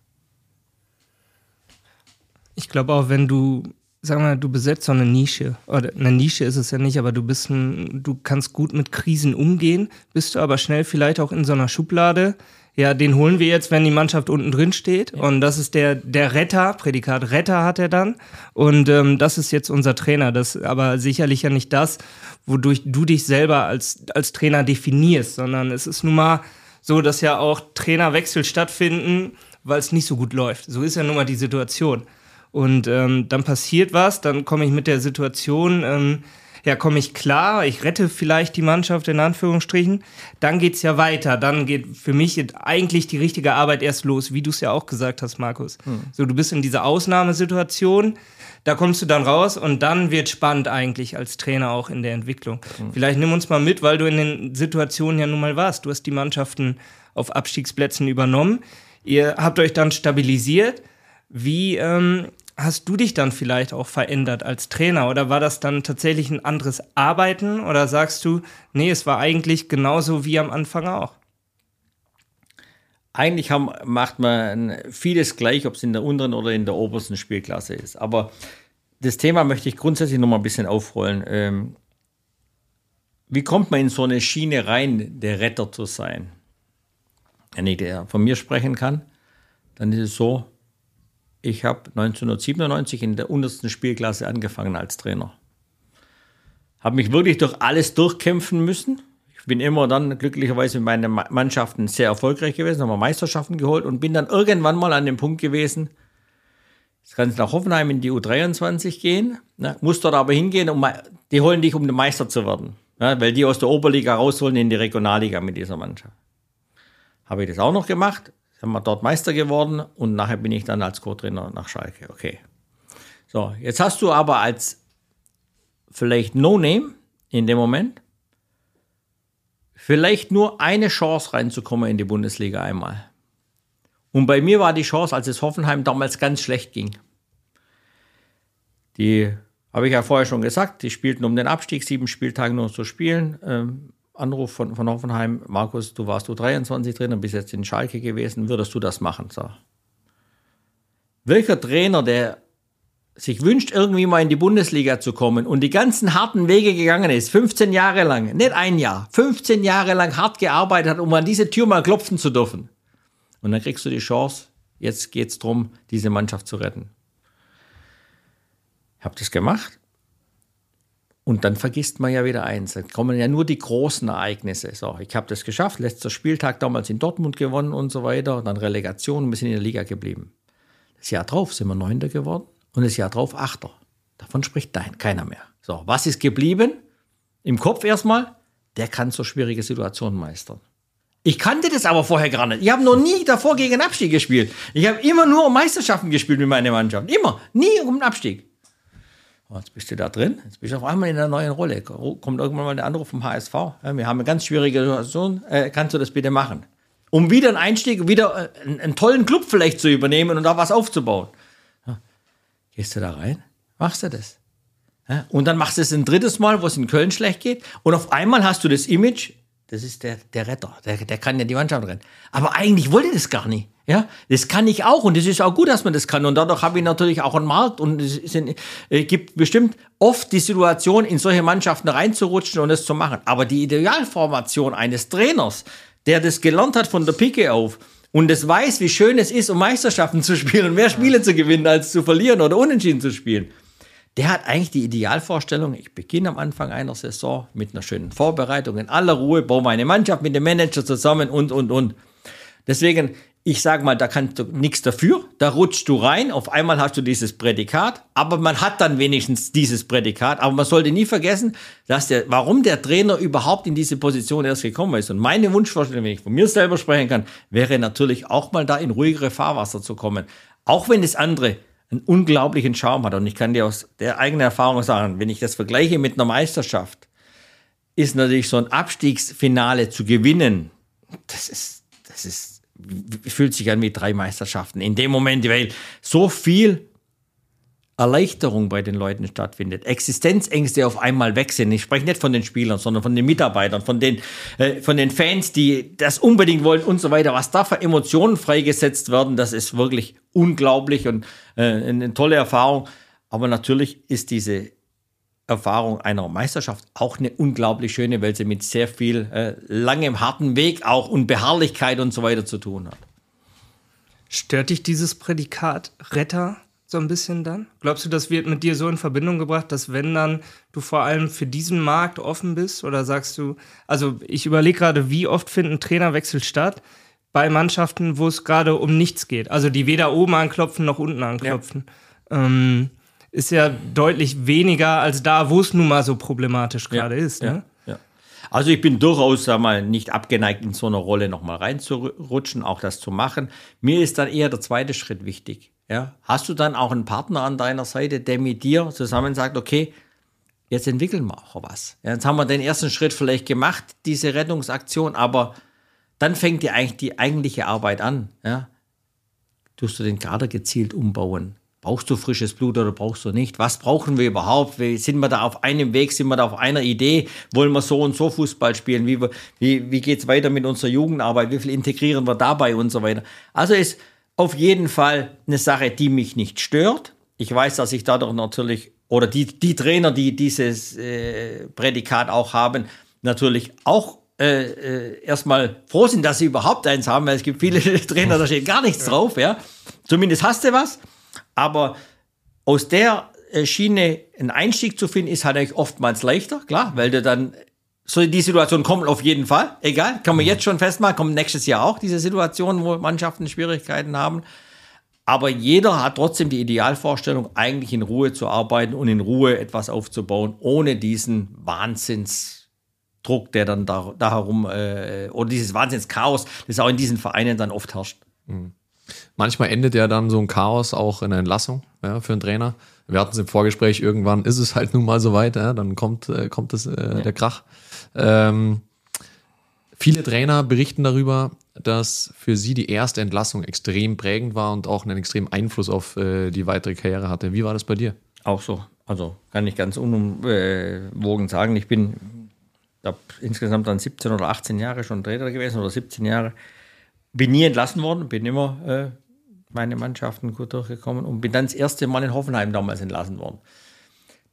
Ich glaube auch, wenn du, sag mal, du besetzt so eine Nische, oder eine Nische ist es ja nicht, aber du bist ein, du kannst gut mit Krisen umgehen, bist du aber schnell vielleicht auch in so einer Schublade, ja, den holen wir jetzt, wenn die Mannschaft unten drin steht. Ja. Und das ist der, der Retter, Prädikat Retter hat er dann. Und ähm, das ist jetzt unser Trainer. Das aber sicherlich ja nicht das, wodurch du dich selber als, als Trainer definierst, sondern es ist nun mal so, dass ja auch Trainerwechsel stattfinden, weil es nicht so gut läuft. So ist ja nun mal die Situation. Und ähm, dann passiert was, dann komme ich mit der Situation. Ähm, ja, komme ich klar, ich rette vielleicht die Mannschaft in Anführungsstrichen, dann geht es ja weiter. Dann geht für mich eigentlich die richtige Arbeit erst los, wie du es ja auch gesagt hast, Markus. Hm. So, du bist in dieser Ausnahmesituation, da kommst du dann raus und dann wird spannend eigentlich als Trainer auch in der Entwicklung. Hm. Vielleicht nimm uns mal mit, weil du in den Situationen ja nun mal warst. Du hast die Mannschaften auf Abstiegsplätzen übernommen. Ihr habt euch dann stabilisiert. Wie ähm, hast du dich dann vielleicht auch verändert als Trainer oder war das dann tatsächlich ein anderes Arbeiten oder sagst du, nee, es war eigentlich genauso wie am Anfang auch?
Eigentlich haben, macht man vieles gleich, ob es in der unteren oder in der obersten Spielklasse ist. Aber das Thema möchte ich grundsätzlich noch mal ein bisschen aufrollen. Ähm, wie kommt man in so eine Schiene rein, der Retter zu sein? Wenn ich der von mir sprechen kann, dann ist es so, ich habe 1997 in der untersten Spielklasse angefangen als Trainer. Habe mich wirklich durch alles durchkämpfen müssen. Ich bin immer dann glücklicherweise mit meinen Mannschaften sehr erfolgreich gewesen, haben Meisterschaften geholt und bin dann irgendwann mal an dem Punkt gewesen, jetzt kann es nach Hoffenheim in die U23 gehen, ne, muss dort aber hingehen, um, die holen dich, um der Meister zu werden, ne, weil die aus der Oberliga rausholen in die Regionalliga mit dieser Mannschaft. Habe ich das auch noch gemacht, sind wir dort Meister geworden und nachher bin ich dann als Co-Trainer nach Schalke. Okay. So, jetzt hast du aber als vielleicht No-Name in dem Moment vielleicht nur eine Chance reinzukommen in die Bundesliga einmal. Und bei mir war die Chance, als es Hoffenheim damals ganz schlecht ging. Die habe ich ja vorher schon gesagt, die spielten um den Abstieg, sieben Spieltage nur zu spielen. Ähm, Anruf von, von Hoffenheim, Markus, du warst du 23 drin und bist jetzt in Schalke gewesen, würdest du das machen? So. Welcher Trainer, der sich wünscht, irgendwie mal in die Bundesliga zu kommen und die ganzen harten Wege gegangen ist, 15 Jahre lang, nicht ein Jahr, 15 Jahre lang hart gearbeitet hat, um an diese Tür mal klopfen zu dürfen. Und dann kriegst du die Chance, jetzt geht es darum, diese Mannschaft zu retten. Ich habe das gemacht. Und dann vergisst man ja wieder eins. Dann kommen ja nur die großen Ereignisse. So, ich habe das geschafft. Letzter Spieltag damals in Dortmund gewonnen und so weiter. Dann Relegation und wir sind in der Liga geblieben. Das Jahr drauf sind wir Neunter geworden und das Jahr drauf Achter. Davon spricht nein, keiner mehr. So, was ist geblieben? Im Kopf erstmal, der kann so schwierige Situationen meistern. Ich kannte das aber vorher gar nicht. Ich habe noch nie davor gegen Abstieg gespielt. Ich habe immer nur um Meisterschaften gespielt mit meiner Mannschaft. Immer. Nie um den Abstieg. Jetzt bist du da drin. Jetzt bist du auf einmal in einer neuen Rolle. Kommt irgendwann mal der Anruf vom HSV. wir haben eine ganz schwierige Situation. Äh, kannst du das bitte machen? Um wieder einen Einstieg, wieder äh, einen, tollen Club vielleicht zu übernehmen und da was aufzubauen. Gehst du da rein? Machst du das? Und dann machst du es ein drittes Mal, wo es in Köln schlecht geht. Und auf einmal hast du das Image, das ist der, der Retter, der, der kann ja die Mannschaft rennen. Aber eigentlich wollte das gar nicht. Ja, das kann ich auch und es ist auch gut, dass man das kann. Und dadurch habe ich natürlich auch einen Markt und es sind, äh, gibt bestimmt oft die Situation, in solche Mannschaften reinzurutschen und das zu machen. Aber die Idealformation eines Trainers, der das gelernt hat von der Pike auf und es weiß, wie schön es ist, um Meisterschaften zu spielen und mehr Spiele zu gewinnen, als zu verlieren oder unentschieden zu spielen der hat eigentlich die Idealvorstellung, ich beginne am Anfang einer Saison mit einer schönen Vorbereitung, in aller Ruhe, baue meine Mannschaft mit dem Manager zusammen und, und, und. Deswegen, ich sage mal, da kannst du nichts dafür, da rutschst du rein, auf einmal hast du dieses Prädikat, aber man hat dann wenigstens dieses Prädikat, aber man sollte nie vergessen, dass der, warum der Trainer überhaupt in diese Position erst gekommen ist. Und meine Wunschvorstellung, wenn ich von mir selber sprechen kann, wäre natürlich auch mal da in ruhigere Fahrwasser zu kommen. Auch wenn das andere einen unglaublichen Charme hat. Und ich kann dir aus der eigenen Erfahrung sagen, wenn ich das vergleiche mit einer Meisterschaft, ist natürlich so ein Abstiegsfinale zu gewinnen, das ist, das ist, fühlt sich an wie drei Meisterschaften. In dem Moment, weil so viel Erleichterung bei den Leuten stattfindet, Existenzängste auf einmal weg sind. Ich spreche nicht von den Spielern, sondern von den Mitarbeitern, von den, äh, von den Fans, die das unbedingt wollen und so weiter. Was da für Emotionen freigesetzt werden, das ist wirklich unglaublich und äh, eine tolle Erfahrung. Aber natürlich ist diese Erfahrung einer Meisterschaft auch eine unglaublich schöne, weil sie mit sehr viel äh, langem, harten Weg auch und Beharrlichkeit und so weiter zu tun hat.
Stört dich dieses Prädikat Retter so ein bisschen dann? Glaubst du, das wird mit dir so in Verbindung gebracht, dass wenn dann du vor allem für diesen Markt offen bist oder sagst du, also ich überlege gerade, wie oft finden Trainerwechsel statt bei Mannschaften, wo es gerade um nichts geht, also die weder oben anklopfen noch unten anklopfen. Ja. Ähm, ist ja deutlich weniger als da, wo es nun mal so problematisch gerade ja. ist. Ne?
Ja. Also ich bin durchaus sag mal, nicht abgeneigt, in so eine Rolle nochmal reinzurutschen, auch das zu machen. Mir ist dann eher der zweite Schritt wichtig. Ja, hast du dann auch einen Partner an deiner Seite, der mit dir zusammen sagt, okay, jetzt entwickeln wir auch was. Ja, jetzt haben wir den ersten Schritt vielleicht gemacht, diese Rettungsaktion, aber dann fängt die eigentlich die eigentliche Arbeit an. Ja. Tust du den Kader gezielt umbauen? Brauchst du frisches Blut oder brauchst du nicht? Was brauchen wir überhaupt? Sind wir da auf einem Weg? Sind wir da auf einer Idee? Wollen wir so und so Fußball spielen? Wie, wie, wie geht es weiter mit unserer Jugendarbeit? Wie viel integrieren wir dabei und so weiter? Also ist auf jeden Fall eine Sache, die mich nicht stört. Ich weiß, dass ich dadurch natürlich, oder die, die Trainer, die dieses äh, Prädikat auch haben, natürlich auch äh, äh, erstmal froh sind, dass sie überhaupt eins haben, weil es gibt viele Trainer, da steht gar nichts drauf, ja. Zumindest hast du was. Aber aus der äh, Schiene einen Einstieg zu finden, ist halt eigentlich oftmals leichter, klar, weil du dann so die Situation kommt auf jeden Fall. Egal, kann man mhm. jetzt schon festmachen, kommt nächstes Jahr auch diese Situation, wo Mannschaften Schwierigkeiten haben. Aber jeder hat trotzdem die Idealvorstellung, eigentlich in Ruhe zu arbeiten und in Ruhe etwas aufzubauen, ohne diesen Wahnsinnsdruck, der dann da, da herum, äh, oder dieses Wahnsinnschaos, das auch in diesen Vereinen dann oft herrscht. Mhm.
Manchmal endet ja dann so ein Chaos auch in einer Entlassung ja, für einen Trainer. Wir hatten es im Vorgespräch, irgendwann ist es halt nun mal so weit, ja, dann kommt, äh, kommt das, äh, ja. der Krach. Ähm, viele Trainer berichten darüber, dass für Sie die erste Entlassung extrem prägend war und auch einen extremen Einfluss auf äh, die weitere Karriere hatte. Wie war das bei dir?
Auch so. Also kann ich ganz unumwogen sagen. Ich bin insgesamt dann 17 oder 18 Jahre schon Trainer gewesen oder 17 Jahre. Bin nie entlassen worden, bin immer äh, meine Mannschaften gut durchgekommen und bin dann das erste Mal in Hoffenheim damals entlassen worden.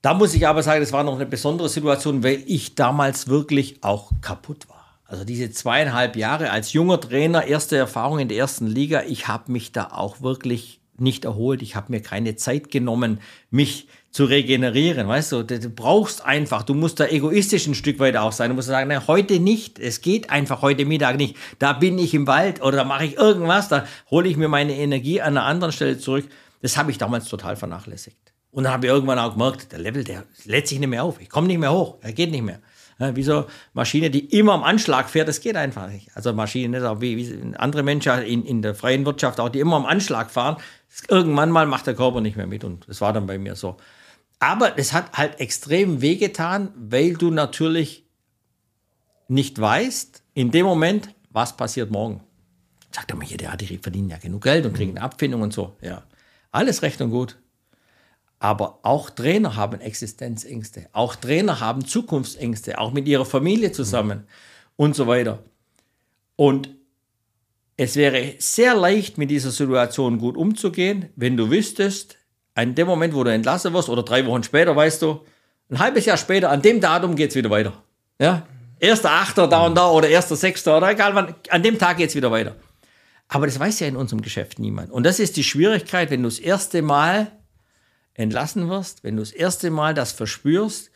Da muss ich aber sagen, das war noch eine besondere Situation, weil ich damals wirklich auch kaputt war. Also diese zweieinhalb Jahre als junger Trainer, erste Erfahrung in der ersten Liga, ich habe mich da auch wirklich nicht erholt. Ich habe mir keine Zeit genommen, mich zu regenerieren. Weißt du, du brauchst einfach, du musst da egoistisch ein Stück weit auch sein. Du musst sagen, nein, heute nicht, es geht einfach heute Mittag nicht. Da bin ich im Wald oder da mache ich irgendwas, da hole ich mir meine Energie an einer anderen Stelle zurück. Das habe ich damals total vernachlässigt. Und dann habe ich irgendwann auch gemerkt, der Level, der lädt sich nicht mehr auf. Ich komme nicht mehr hoch, er geht nicht mehr. Ja, wie so Maschine, die immer am Anschlag fährt, das geht einfach nicht. Also Maschinen, auch wie, wie andere Menschen in, in der freien Wirtschaft auch, die immer am Anschlag fahren, irgendwann mal macht der Körper nicht mehr mit und das war dann bei mir so. Aber es hat halt extrem wehgetan, weil du natürlich nicht weißt, in dem Moment, was passiert morgen. Sagt er mir der die verdienen ja genug Geld und kriegen eine Abfindung und so. Ja, alles recht und gut. Aber auch Trainer haben Existenzängste. Auch Trainer haben Zukunftsängste, auch mit ihrer Familie zusammen mhm. und so weiter. Und es wäre sehr leicht, mit dieser Situation gut umzugehen, wenn du wüsstest, an dem Moment, wo du entlassen wirst, oder drei Wochen später, weißt du, ein halbes Jahr später, an dem Datum geht es wieder weiter. Ja? Erster Achter da und da oder erster Sechster oder egal wann, an dem Tag geht es wieder weiter. Aber das weiß ja in unserem Geschäft niemand. Und das ist die Schwierigkeit, wenn du das erste Mal entlassen wirst, wenn du das erste Mal das verspürst,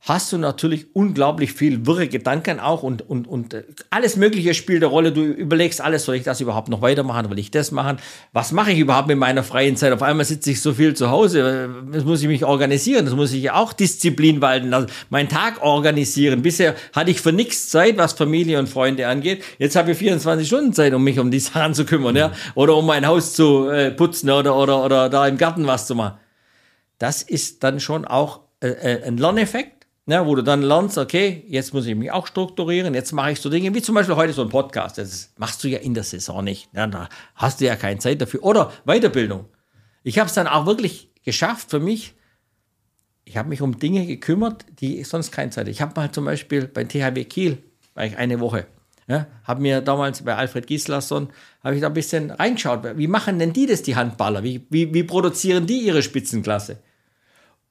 hast du natürlich unglaublich viel wirre Gedanken auch und, und, und äh, alles Mögliche spielt eine Rolle. Du überlegst alles, soll ich das überhaupt noch weitermachen, will ich das machen? Was mache ich überhaupt mit meiner freien Zeit? Auf einmal sitze ich so viel zu Hause, das muss ich mich organisieren, das muss ich ja auch Disziplin walten lassen, meinen Tag organisieren. Bisher hatte ich für nichts Zeit, was Familie und Freunde angeht. Jetzt habe ich 24 Stunden Zeit, um mich um die Sachen zu kümmern, ja, oder um mein Haus zu äh, putzen oder, oder, oder da im Garten was zu machen das ist dann schon auch äh, äh, ein Lerneffekt, ne, wo du dann lernst, okay, jetzt muss ich mich auch strukturieren, jetzt mache ich so Dinge, wie zum Beispiel heute so ein Podcast. Das machst du ja in der Saison nicht. Ne, da hast du ja keine Zeit dafür. Oder Weiterbildung. Ich habe es dann auch wirklich geschafft für mich. Ich habe mich um Dinge gekümmert, die sonst keine Zeit. Ich habe mal zum Beispiel bei THW Kiel, war ich eine Woche, ja, habe mir damals bei Alfred Gislason, habe ich da ein bisschen reingeschaut. Wie machen denn die das, die Handballer? Wie, wie, wie produzieren die ihre Spitzenklasse?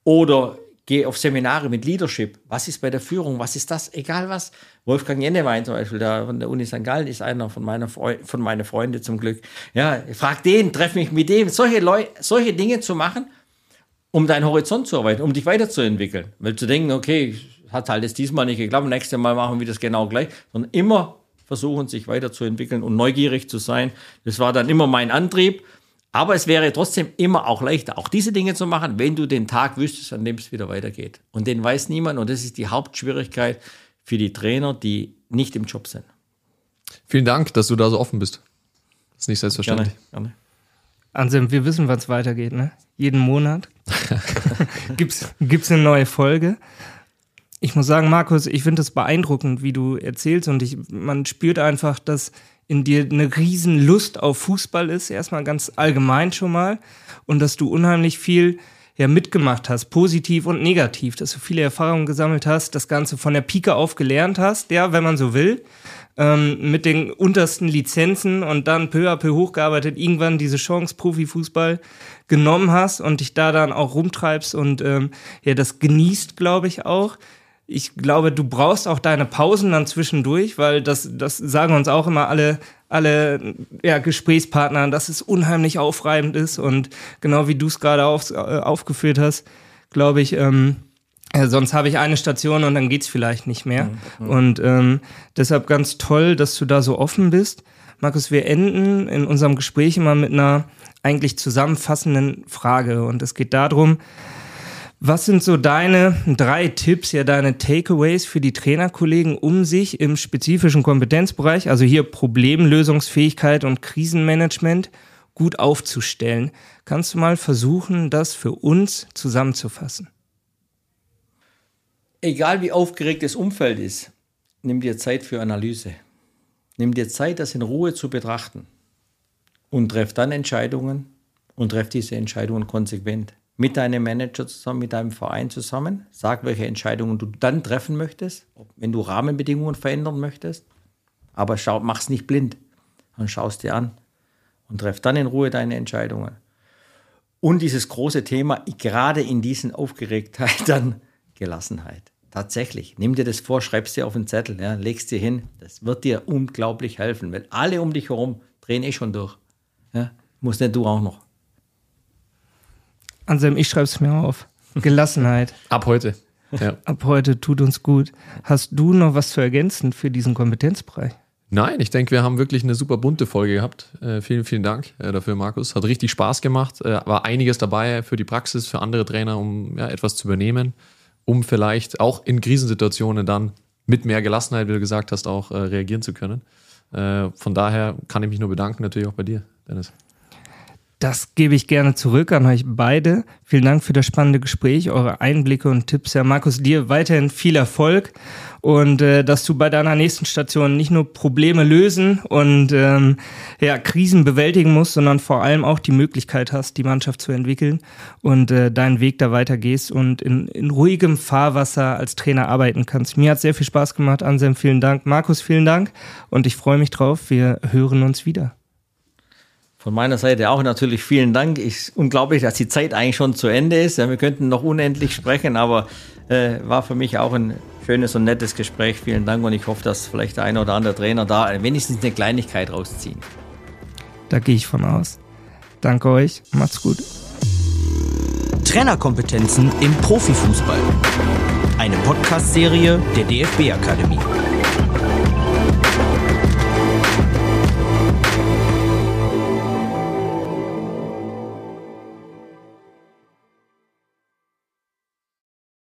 Oder gehe auf Seminare mit Leadership. Was ist bei der Führung? Was ist das? Egal was. Wolfgang Jennewein zum Beispiel, der von der Uni St. Gallen ist einer von, meiner Freu von meinen Freunden zum Glück. Ja, frag den, treffe mich mit dem. Solche, Leu solche Dinge zu machen, um deinen Horizont zu erweitern, um dich weiterzuentwickeln. Weil zu denken, okay, hat halt jetzt diesmal nicht geklappt, nächstes Mal machen wir das genau gleich, sondern immer versuchen, sich weiterzuentwickeln und neugierig zu sein. Das war dann immer mein Antrieb. Aber es wäre trotzdem immer auch leichter, auch diese Dinge zu machen, wenn du den Tag wüsstest, an dem es wieder weitergeht. Und den weiß niemand. Und das ist die Hauptschwierigkeit für die Trainer, die nicht im Job sind.
Vielen Dank, dass du da so offen bist. Das ist nicht selbstverständlich. Gerne, gerne.
Anselm, wir wissen, wann es weitergeht, ne? Jeden Monat gibt es eine neue Folge. Ich muss sagen, Markus, ich finde es beeindruckend, wie du erzählst und ich, man spürt einfach, dass in dir eine riesen Lust auf Fußball ist, erstmal ganz allgemein schon mal, und dass du unheimlich viel ja mitgemacht hast, positiv und negativ, dass du viele Erfahrungen gesammelt hast, das Ganze von der Pike auf gelernt hast, ja, wenn man so will, ähm, mit den untersten Lizenzen und dann peu à peu hochgearbeitet, irgendwann diese Chance Profifußball genommen hast und dich da dann auch rumtreibst und ähm, ja, das genießt, glaube ich, auch ich glaube, du brauchst auch deine Pausen dann zwischendurch, weil das, das sagen uns auch immer alle, alle ja, Gesprächspartner, dass es unheimlich aufreibend ist und genau wie du es gerade auf, äh, aufgeführt hast, glaube ich, ähm, ja, sonst habe ich eine Station und dann geht's vielleicht nicht mehr. Mhm. Und ähm, deshalb ganz toll, dass du da so offen bist. Markus, wir enden in unserem Gespräch immer mit einer eigentlich zusammenfassenden Frage und es geht darum, was sind so deine drei Tipps, ja deine Takeaways für die Trainerkollegen, um sich im spezifischen Kompetenzbereich, also hier Problemlösungsfähigkeit und Krisenmanagement, gut aufzustellen? Kannst du mal versuchen, das für uns zusammenzufassen?
Egal wie aufgeregt das Umfeld ist, nimm dir Zeit für Analyse. Nimm dir Zeit, das in Ruhe zu betrachten und treff dann Entscheidungen und treff diese Entscheidungen konsequent. Mit deinem Manager zusammen, mit deinem Verein zusammen. Sag, welche Entscheidungen du dann treffen möchtest, wenn du Rahmenbedingungen verändern möchtest. Aber schau, mach's nicht blind. Und schaust dir an und treff dann in Ruhe deine Entscheidungen. Und dieses große Thema, gerade in diesen Aufgeregtheit, dann Gelassenheit. Tatsächlich. Nimm dir das vor, schreibst dir auf den Zettel, ja, legst dir hin. Das wird dir unglaublich helfen, weil alle um dich herum drehen eh schon durch. Ja, muss nicht du auch noch.
Anselm, ich schreibe es mir auf. Gelassenheit.
Ab heute.
Ja. Ab heute tut uns gut. Hast du noch was zu ergänzen für diesen Kompetenzbereich?
Nein, ich denke, wir haben wirklich eine super bunte Folge gehabt. Äh, vielen, vielen Dank äh, dafür, Markus. Hat richtig Spaß gemacht. Äh, war einiges dabei für die Praxis, für andere Trainer, um ja, etwas zu übernehmen, um vielleicht auch in Krisensituationen dann mit mehr Gelassenheit, wie du gesagt hast, auch äh, reagieren zu können. Äh, von daher kann ich mich nur bedanken, natürlich auch bei dir, Dennis.
Das gebe ich gerne zurück an euch beide. Vielen Dank für das spannende Gespräch, eure Einblicke und Tipps. Herr Markus, dir weiterhin viel Erfolg und äh, dass du bei deiner nächsten Station nicht nur Probleme lösen und ähm, ja, Krisen bewältigen musst, sondern vor allem auch die Möglichkeit hast, die Mannschaft zu entwickeln und äh, deinen Weg da weitergehst und in, in ruhigem Fahrwasser als Trainer arbeiten kannst. Mir hat sehr viel Spaß gemacht. Anselm, vielen Dank. Markus, vielen Dank und ich freue mich drauf. Wir hören uns wieder.
Von meiner Seite auch natürlich vielen Dank. Ich, unglaublich, dass die Zeit eigentlich schon zu Ende ist. Ja, wir könnten noch unendlich sprechen, aber äh, war für mich auch ein schönes und nettes Gespräch. Vielen Dank und ich hoffe, dass vielleicht der eine oder andere Trainer da wenigstens eine Kleinigkeit rausziehen.
Da gehe ich von aus. Danke euch. Macht's gut.
Trainerkompetenzen im Profifußball. Eine Podcast-Serie der DFB Akademie.